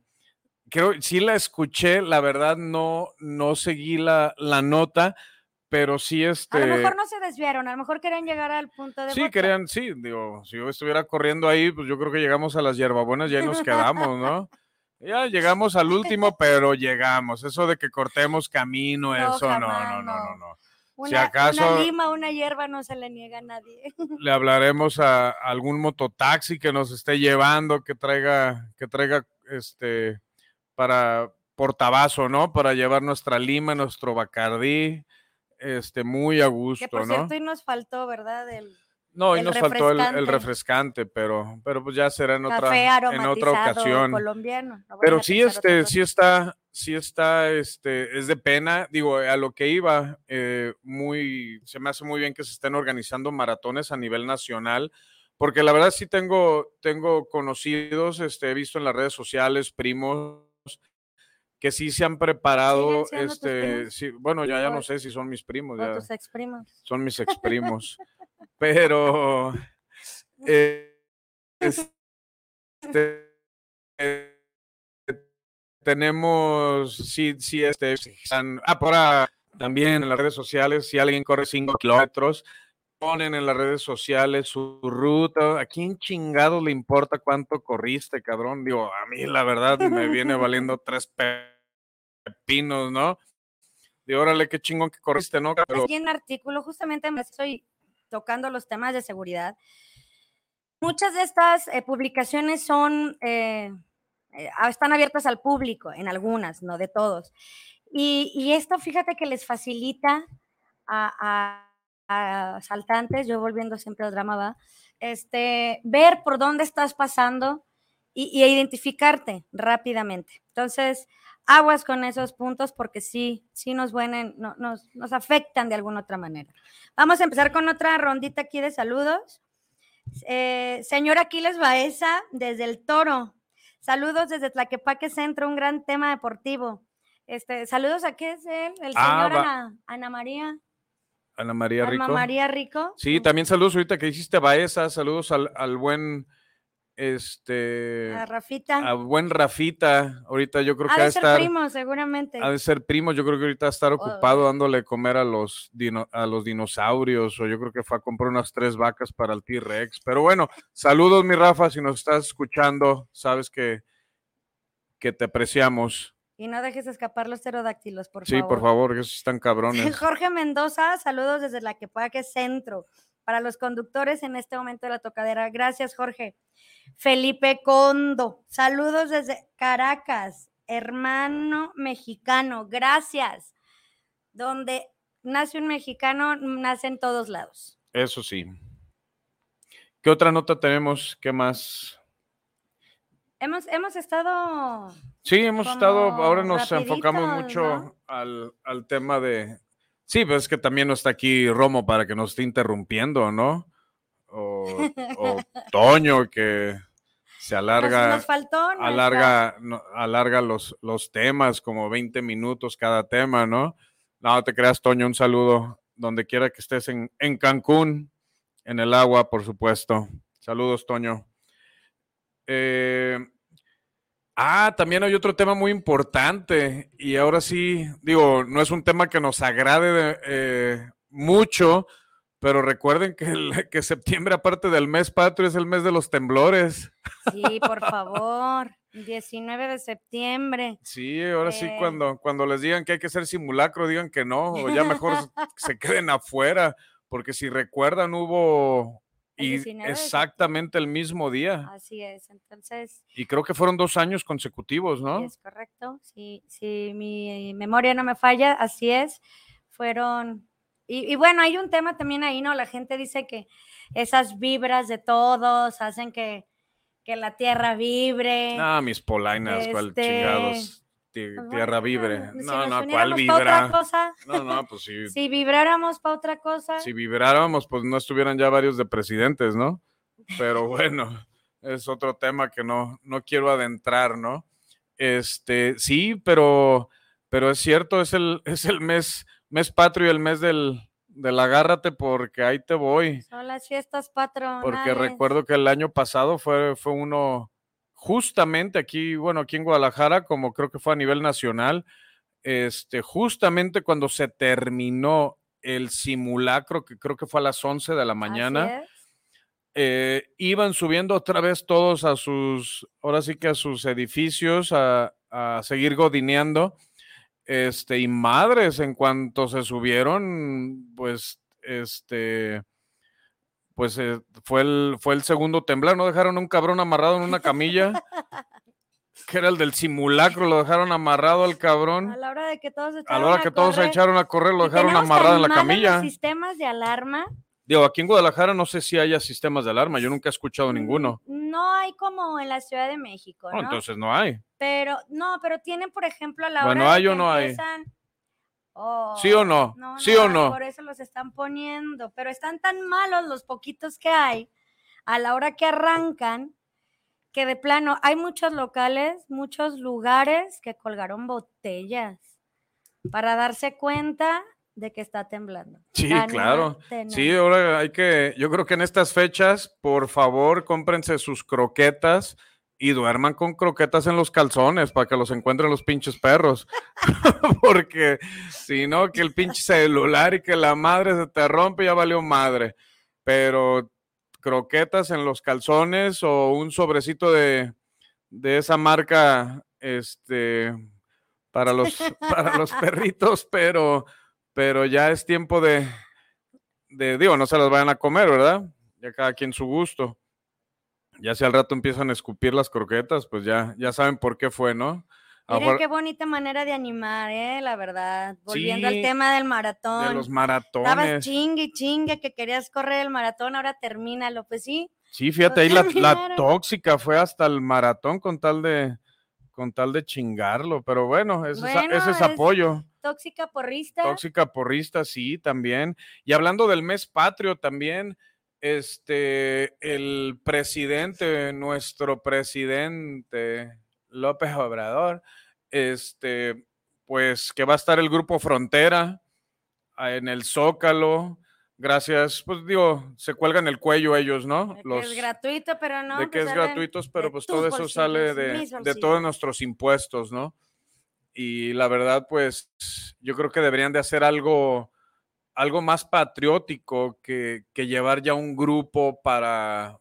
F: creo, sí la escuché, la verdad no, no seguí la, la nota, pero sí este...
E: A lo mejor no se desviaron, a lo mejor querían llegar al punto de...
F: Sí, querían, sí, digo, si yo estuviera corriendo ahí, pues yo creo que llegamos a las hierbabuenas y ahí nos quedamos, ¿no? Ya llegamos al último, pero llegamos. Eso de que cortemos camino, eso no, no, no, no, no.
E: Una, si acaso, una lima, una hierba no se le niega a nadie.
F: Le hablaremos a, algún mototaxi que nos esté llevando, que traiga, que traiga este para portabazo, ¿no? Para llevar nuestra lima, nuestro bacardí, este, muy a gusto, que por
E: cierto, y nos faltó, ¿verdad? El,
F: no, y nos faltó el, refrescante, pero, pero pues ya será en otra, en otra ocasión.
E: Colombiano.
F: pero sí, este, sí está, sí está, este, es de pena, digo, a lo que iba, eh, muy, se me hace muy bien que se estén organizando maratones a nivel nacional, porque la verdad sí tengo, tengo conocidos, este, he visto en las redes sociales, primos, que sí se han preparado,
E: ¿Siguen siendo tus
F: este, sí, bueno, ya, ya no sé si son mis primos,
E: O
F: ya
E: tus ex primos.
F: son mis ex primos, pero eh, este, eh, tenemos, sí, sí, este, están- ah, por ahora también en las redes sociales, si alguien corre 5 kilómetros, ponen en las redes sociales su ruta. ¿A quién chingado le importa cuánto corriste, cabrón? Digo, a mí la verdad me viene valiendo tres pepinos, ¿no? Digo, órale, qué chingón que corriste, ¿no? Pero,
E: Aquí en artículo, justamente me estoy tocando los temas de seguridad. Muchas de estas eh, publicaciones son, eh, eh, están abiertas al público, en algunas, no de todos. Y, y esto, fíjate que les facilita a, a- a asaltantes, yo volviendo siempre al drama, va, este, ver por dónde estás pasando y, y identificarte rápidamente. Entonces, aguas con esos puntos porque sí, sí nos, buenen, no- nos, nos afectan de alguna otra manera. Vamos a empezar con otra rondita aquí de saludos. Eh, señor Aquiles Baeza, desde el Toro. Saludos desde Tlaquepaque Centro, un gran tema deportivo. Este, saludos a qué es él, el
F: Ah,
E: señor Ana, Ana María.
F: Ana María Rico.
E: María Rico.
F: Sí, también saludos ahorita que hiciste Baeza, saludos al, al buen, este,
E: A Rafita.
F: a buen Rafita. Ahorita yo creo que
E: ha
F: ha de
E: ser
F: estar,
E: primo, seguramente.
F: ha de ser primo. Yo creo que ahorita va a estar ocupado dándole comer a los, dino- a los dinosaurios, o yo creo que fue a comprar unas tres vacas para el T-Rex. Pero bueno, saludos, mi Rafa, si nos estás escuchando, sabes que, que te apreciamos.
E: Y no dejes escapar los pterodáctilos, por
F: sí,
E: favor.
F: por favor, que esos están cabrones.
E: Jorge Mendoza, saludos desde la que pueda que centro. Para los conductores en este momento de la tocadera. Gracias, Jorge. Felipe Condo, saludos desde Caracas, hermano mexicano. Gracias. Donde nace un mexicano, nace en todos lados.
F: Eso sí. ¿Qué otra nota tenemos? ¿Qué más?
E: Hemos, hemos estado
F: Sí, hemos estado, ahora nos enfocamos mucho
E: ¿no?
F: al, al tema de... Sí, pues es que también no está aquí Romo para que nos esté interrumpiendo, ¿no? O, o Toño que se alarga,
E: nos faltó nuestra-
F: alarga, no, alarga los, los temas, como 20 minutos cada tema, ¿no? No, te creas, Toño, un saludo donde quiera que estés en, en Cancún, en el agua, por supuesto. Saludos, Toño. Eh, ah, también hay otro tema muy importante y ahora sí, digo, no es un tema que nos agrade de- eh, mucho, pero recuerden que, el- que septiembre, aparte del mes patrio, es el mes de los temblores.
E: Sí, por favor. 19 de septiembre.
F: Sí, ahora sí,
E: Eh.
F: cuando, cuando les digan que hay que hacer simulacro, digan que no, o ya mejor se- queden afuera, porque si recuerdan, hubo y
E: 19 de
F: exactamente el mismo día.
E: Así es. Entonces,
F: Y creo que fueron dos años consecutivos, ¿no?
E: es correcto. Si, si mi memoria no me falla, así es. Fueron. Y, y bueno, hay un tema también ahí, ¿no? La gente dice que esas vibras de todos hacen que, que la tierra vibre.
F: Ah, mis polainas,
E: Este,
F: chingados.
E: Pues
F: Tierra vibre.
E: si
F: No, no, ¿cuál vibra? No, no, pues sí.
E: si vibráramos para otra cosa,
F: Si vibráramos, pues no estuvieran ya varios de presidentes, ¿no? Pero bueno, es otro tema que no, no quiero adentrar, ¿no? Este, sí, pero, pero es cierto, es el, es el mes, mes patrio, el mes del, del agárrate porque ahí te voy.
E: son las fiestas patronales.
F: Porque recuerdo que el año pasado fue, fue uno justamente aquí, bueno, aquí en Guadalajara, como creo que fue a nivel nacional, este, justamente cuando se terminó el simulacro, que creo que fue a las 11 de la mañana, eh, iban subiendo otra vez todos a sus, ahora sí que a sus edificios a, a seguir godineando. Este, y madres, en cuanto se subieron, pues, este, pues eh, fue, el, fue el segundo temblar, ¿no? Dejaron un cabrón amarrado en una camilla, que era el del simulacro, lo dejaron amarrado al cabrón.
E: A la hora de que todos
F: A
E: echaron
F: la hora que todos se
E: correr,
F: echaron a correr, lo dejaron amarrado en la camilla.
E: Los sistemas de alarma.
F: Digo, aquí en Guadalajara no sé si haya sistemas de alarma, yo nunca he escuchado ninguno.
E: Mm, No hay como en la Ciudad de México,
F: No,
E: ¿no?
F: entonces no hay.
E: Pero, no, pero tienen, por ejemplo, a la
F: Bueno,
E: hora de
F: ¿hay o
E: que
F: no hay?
E: Oh,
F: ¿Sí o no? ¿Sí o
E: hay,
F: no?
E: Por eso los están poniendo. Pero están tan malos los poquitos que hay a la hora que arrancan que de plano hay muchos locales, muchos lugares que colgaron botellas para darse cuenta de que está temblando.
F: Sí,
E: La
F: claro. Sí,
E: no.
F: ahora hay que, yo creo que en estas fechas, por favor, cómprense sus croquetas y duerman con croquetas en los calzones para que los encuentren los pinches perros. Porque si no, que el pinche celular y que la madre se te rompe, ya valió madre. Pero croquetas en los calzones o un sobrecito de, de esa marca, este, para los, para los perritos, pero, pero ya es tiempo de, de, digo, no se las vayan a comer, ¿verdad? Ya cada quien su gusto. Ya si al rato empiezan a escupir las croquetas, pues ya, ya saben por qué fue, ¿no?
E: Miren qué bonita manera de animar, ¿eh? La verdad. Volviendo al tema del
F: de
E: maratón.
F: los
E: Estabas
F: maratones.
E: chingue y chingue que querías correr el maratón, ahora termínalo. Pues sí,
F: Sí, fíjate, ahí la, la tóxica fue hasta el maratón con tal de, con tal de chingarlo, pero bueno, ese, es, ese es
E: es-
F: apoyo.
E: tóxica porrista.
F: Tóxica porrista, sí, también. Y hablando del mes patrio, también, este, el presidente, nuestro presidente López Obrador, este, pues que va a estar el grupo Frontera ah, en el Zócalo. Gracias, pues digo, se cuelgan el cuello ellos, ¿no?
E: de que es gratuito, pero no.
F: de que
E: pues
F: es
E: salen
F: gratuitos, pero pues todo eso sale de, de todos nuestros impuestos, ¿no? Y la verdad, pues yo creo que deberían de hacer algo, algo más patriótico que, que llevar ya un grupo para,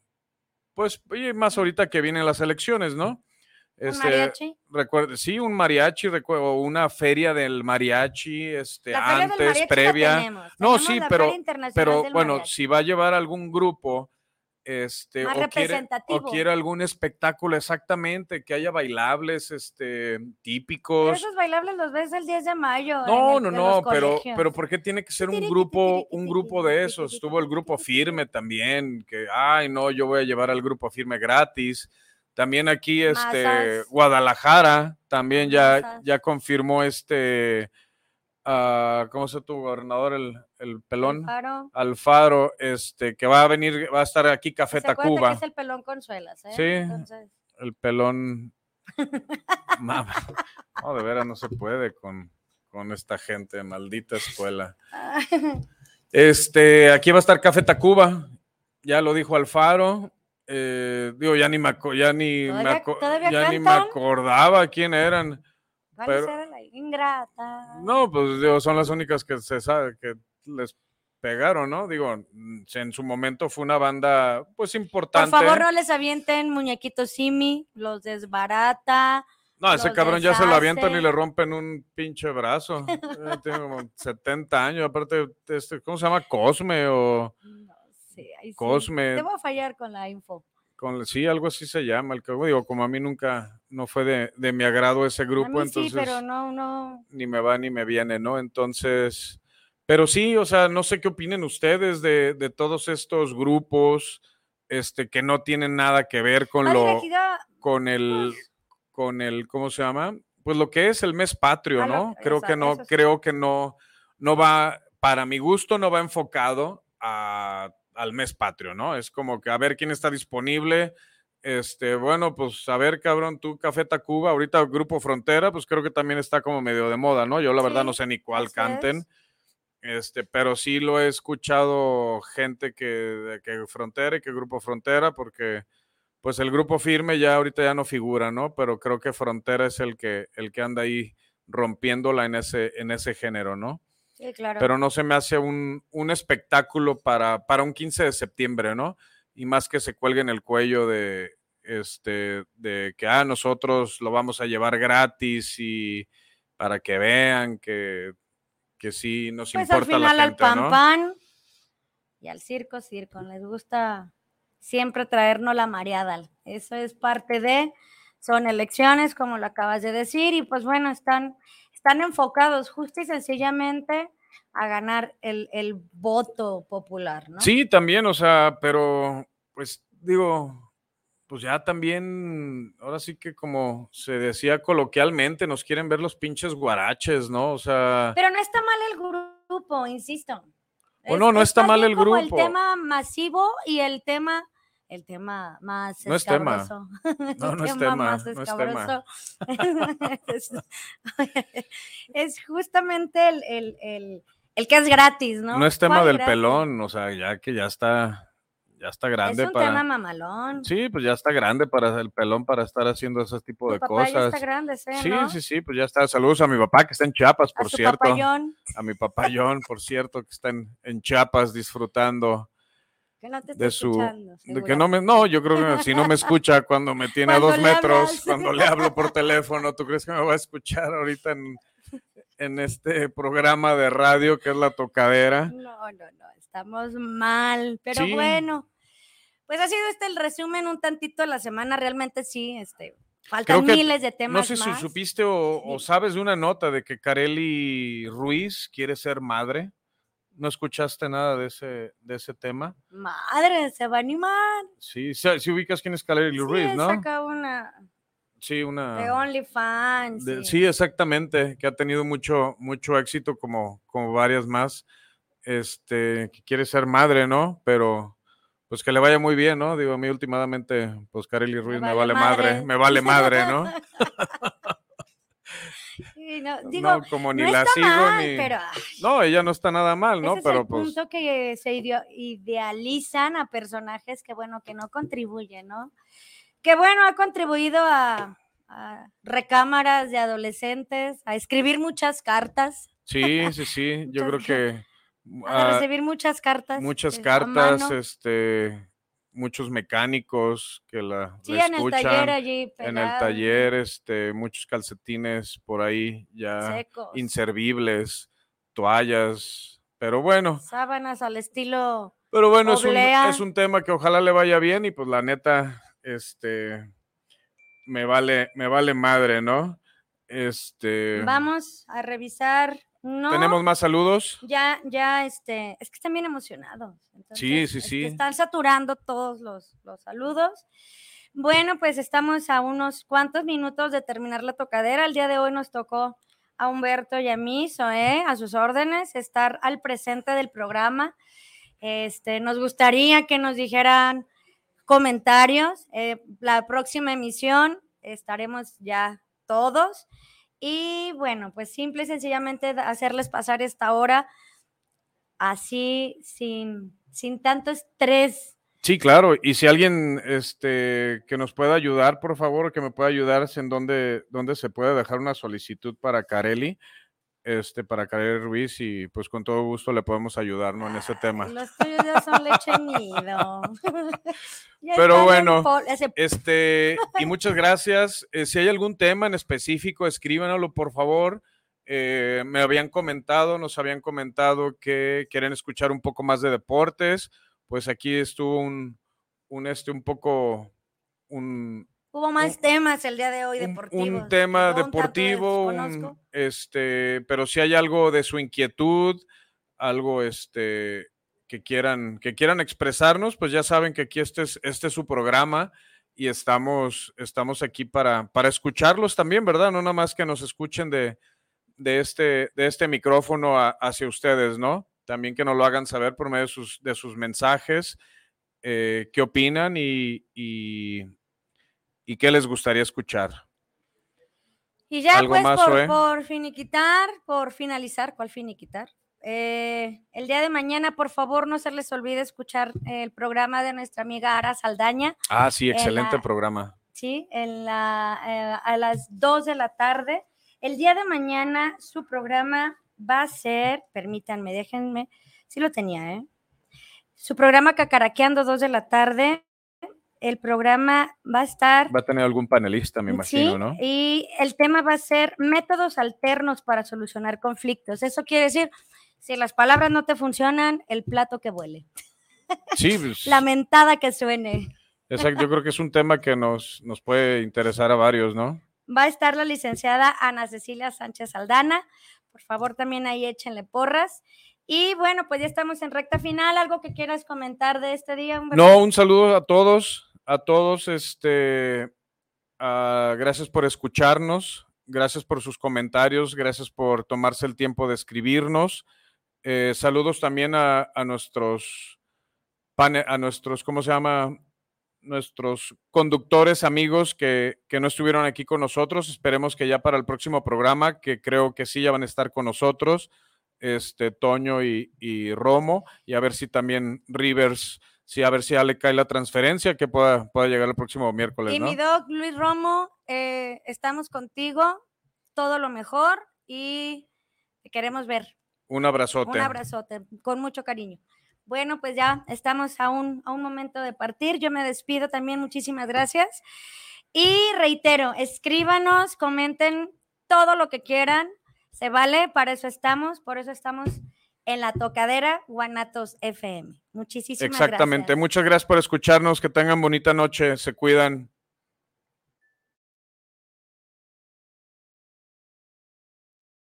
F: pues, y más ahorita que vienen las elecciones, ¿no?
E: Un
F: Este,
E: mariachi.
F: recuerde, sí, un mariachi, recuerdo, o una feria del mariachi, este,
E: La feria del
F: antes,
E: la
F: previa.
E: tenemos,
F: No, sí, pero- Pero bueno,
E: Mariachi.
F: si va a llevar algún grupo, este,
E: Más
F: o quiere, o quiere algún espectáculo exactamente, que haya bailables, este,
E: Pero
F: típicos.
E: esos bailables los ves el 10 de mayo.
F: No,
E: el-
F: no, no, pero,
E: colegios.
F: pero ¿por qué tiene que ser un grupo, un grupo de esos?
E: tiri,
F: Tuvo el grupo firme también, que, ay, no, yo voy a llevar al grupo firme gratis. También aquí, este,
E: Masas.
F: Guadalajara, también ya,
E: Masas.
F: ya confirmó este, ah, ¿cómo se tu gobernador, el, el pelón?
E: Alfaro.
F: Alfaro, este, que va a venir, va a estar aquí Café
E: Se que
F: Tacuba.
E: es el pelón Consuelas, ¿eh?
F: Sí.
E: Entonces,
F: El pelón. Mama. No, de veras no se puede con, con esta gente, maldita escuela. Este, aquí va a estar Café Tacuba, ya lo dijo Alfaro. eh, digo, ya ni me, ya ni me,
E: ¿Todavía-
F: aco-
E: todavía
F: ya ni me acordaba quién eran.
E: ¿cuál
F: Pero-
E: ingrata?
F: No, pues digo, son las únicas que se sabe que les pegaron, ¿no? Digo, en su momento fue una banda, pues
E: Por
F: importante.
E: favor, no les avienten muñequitos Simi, los desbarata.
F: No, ese cabrón ya se lo avientan y le rompen un pinche brazo. Tiene como 70 años, aparte, este, ¿cómo se llama? Cosme o
E: No sé, ahí sí.
F: Cosme.
E: Te voy a fallar con la info.
F: Con, sí, algo así se llama. El digo, como a mí nunca, no fue de, de mi agrado ese grupo, entonces
E: sí, pero no, no.
F: ni me va ni me viene, ¿no? Entonces, pero sí, o sea, no sé qué opinen ustedes de, de todos estos grupos, este, que no tienen nada que ver con lo, con el, con el, ¿cómo se llama? Pues lo que es el mes patrio, ¿no? Creo que no, creo que no, no va, para mi gusto, no va enfocado a- al mes patrio, ¿no? Es como que a ver quién está disponible. Este, bueno, pues a ver, cabrón, tú, Café Tacuba, ahorita Grupo Frontera, pues creo que también está como medio de moda, ¿no? Yo la verdad
E: Sí,
F: no sé ni cuál canten.
E: es.
F: Este, pero sí lo he escuchado gente que, de que Frontera y que Grupo Frontera, porque pues el grupo firme ya ahorita ya no figura, ¿no? Pero creo que Frontera es el que, el que anda ahí rompiéndola en ese, en ese género, ¿no?
E: Sí, claro.
F: Pero no se me hace un, un espectáculo para, para un 15 de septiembre, ¿no? Y más que se cuelgue en el cuello de, este, de que, ah, nosotros lo vamos a llevar gratis y para que vean que, que sí nos
E: pues al
F: importa la
E: final al
F: gente,
E: pan
F: ¿no?
E: pan y al circo circo. Les gusta siempre traernos la mareada. Eso es parte de, son elecciones, como lo acabas de decir, y pues bueno, están, están enfocados justo y sencillamente a ganar el, el voto popular, ¿no?
F: Sí, también, o sea, pero pues digo, pues ya también, ahora sí que como se decía coloquialmente, nos quieren ver los pinches guaraches, ¿no? O sea,
E: Pero no está mal el grupo, insisto.
F: O no, no
E: es
F: está mal el grupo.
E: El tema masivo y el tema el tema más
F: No es tema.
E: escabroso.
F: No, es tema,
E: más
F: no es
E: escabroso. es, es justamente el, el- el- el que es gratis, ¿no?
F: No, es tema
E: ¿Cuál
F: del
E: gratis?
F: pelón, o sea, ya que ya está, ya está grande
E: Es un
F: para.
E: tema mamalón.
F: Sí, pues ya está grande para el pelón para estar haciendo ese tipo
E: Tu
F: de
E: papá ya
F: cosas.
E: está grande, ¿sí,
F: Sí,
E: ¿no?
F: sí, sí, pues ya está. Saludos a mi papá que está en Chiapas,
E: A
F: por
E: su
F: cierto.
E: papayón,
F: A mi papayón, por cierto, que está en, en Chiapas disfrutando
E: que no te está
F: de su.
E: escuchando,
F: de que no me, no, yo creo que si no me escucha cuando me tiene a dos metros,
E: hablas.
F: cuando le hablo por teléfono, ¿tú crees que me va a escuchar ahorita en, en este programa de radio que es La Tocadera?
E: No, no, no, estamos mal, pero
F: Sí.
E: bueno, pues ha sido este el resumen un tantito de la semana, realmente sí, este,
F: Creo
E: faltan
F: que-
E: miles de temas
F: No sé si supiste o, sabes de una nota de que Kareli Ruiz quiere ser madre. ¿No escuchaste nada de ese, de ese tema?
E: Madre, se va a animar.
F: Sí, sí, sí ubicas quién es Kareli
E: Sí,
F: Ruiz, ¿no?
E: saca una
F: Sí, una...
E: de OnlyFans. sí.
F: sí, exactamente, que ha tenido mucho, mucho éxito como, como varias más. Este, que quiere ser madre, ¿no? Pero pues que le vaya muy bien, ¿no? Digo, a mí últimamente, pues Kareli Ruiz me
E: vale
F: vale madre,
E: madre.
F: me vale madre, ¿no?
E: Sí, no, digo,
F: no, como ni
E: no
F: la sigo
E: mal,
F: ni.
E: pero ay,
F: No, ella no está nada mal, ¿no?
E: ese es
F: Pero
E: el
F: pues.
E: punto que se idealizan a personajes que, bueno, que no contribuyen, ¿no? Que, bueno, ha contribuido a, a recámaras de adolescentes, a escribir muchas cartas,
F: Sí, sí, sí. Yo creo que
E: a
F: ah,
E: recibir muchas cartas.
F: muchas
E: a
F: cartas, este, muchos mecánicos que la,
E: Sí,
F: la
E: en el taller allí.
F: en el taller, este, muchos calcetines por ahí ya
E: secos,
F: inservibles, toallas, pero bueno,
E: sábanas al estilo.
F: pero bueno, es un, es un tema que ojalá le vaya bien y pues la neta, este, me vale, me vale madre, ¿no? Este,
E: Vamos a revisar. No,
F: tenemos más saludos.
E: ya, ya, este, es que están bien emocionados.
F: Sí, sí,
E: este,
F: sí.
E: Están saturando todos los, los saludos. Bueno, pues estamos a unos cuantos minutos de terminar la tocadera. El día de hoy nos tocó a Humberto y a mí, Zoé, a sus órdenes, estar al presente del programa. Este, nos gustaría que nos dijeran comentarios. eh, la próxima emisión estaremos ya todos. Y bueno, pues simple y sencillamente hacerles pasar esta hora así, sin, sin tanto estrés.
F: Sí, claro. Y si alguien este, que nos pueda ayudar, por favor, que me pueda ayudar, en dónde, dónde se puede dejar una solicitud para Carelli, este, para Carelli Ruiz, y pues con todo gusto le podemos ayudar ¿no? en ese tema.
E: Los tuyos ya son leche nido. Ya
F: Pero bueno, Este, y muchas gracias. Eh, si hay algún tema en específico, escríbanlo, por favor. Eh, me habían comentado, nos habían comentado que quieren escuchar un poco más de deportes. Pues aquí estuvo un, un este, un poco, un,
E: Hubo más
F: un-
E: temas el día de hoy deportivos.
F: un tema deportivo, un- este, pero si hay algo de su inquietud, algo este que quieran, que quieran expresarnos, pues ya saben que aquí este es, este es su programa y estamos, estamos aquí para, para escucharlos también, ¿verdad? No nada más que nos escuchen de, de, este, de este micrófono a- hacia ustedes, ¿no? También que nos lo hagan saber por medio de sus, de sus mensajes, eh, qué opinan y, y, y qué les gustaría escuchar.
E: Y ya,
F: ¿Algo
E: pues,
F: más,
E: por, por finiquitar, por finalizar, ¿cuál finiquitar? Eh, el día de mañana, por favor, no se les olvide escuchar el programa de nuestra amiga Ara Saldaña,
F: Ah, sí,
E: En
F: excelente
E: la-
F: programa.
E: ¿sí? En la, eh, a las 2 de la tarde. El día de mañana, su programa va a ser, permítanme, déjenme, sí lo tenía, ¿eh? Su programa Cacaraqueando 2 de la tarde. El programa va a estar
F: Va a tener algún panelista, me imagino,
E: Sí,
F: ¿no?
E: Y el tema va a ser métodos alternos para solucionar conflictos. Eso quiere decir, si las palabras no te funcionan, el plato que vuele,
F: Sí, pues,
E: la mentada que suene.
F: exacto. Yo creo que es un tema que nos, nos puede interesar a varios, ¿no?
E: Va a estar la licenciada Ana Cecilia Sánchez Aldana. Por favor, también ahí échenle porras. Y bueno, pues ya estamos en recta final. ¿Algo que quieras comentar de este día? Humberto?
F: No, un saludo a todos, a todos, este, ah, gracias por escucharnos, gracias por sus comentarios, gracias por tomarse el tiempo de escribirnos. Eh, saludos también a, a nuestros a nuestros, ¿cómo se llama? nuestros conductores amigos que, que, no estuvieron aquí con nosotros. Esperemos que ya para el próximo programa, que creo que sí ya van a estar con nosotros, este Toño y, y Romo, y a ver si también Rivers, sí, a ver si ya le cae la transferencia que pueda, pueda llegar el próximo miércoles.
E: Y
F: ¿no?
E: mi doc Luis Romo, eh, estamos contigo, todo lo mejor y te queremos ver.
F: Un abrazote.
E: Un abrazote, con mucho cariño. Bueno, pues ya estamos a un, a un momento de partir. Yo me despido también. Muchísimas gracias. Y reitero, escríbanos, comenten todo lo que quieran. Se vale, para eso estamos, por eso estamos en la tocadera Guanatos FM. Muchísimas
F: Exactamente.
E: gracias.
F: Muchas gracias por escucharnos. Que tengan bonita noche. Se cuidan.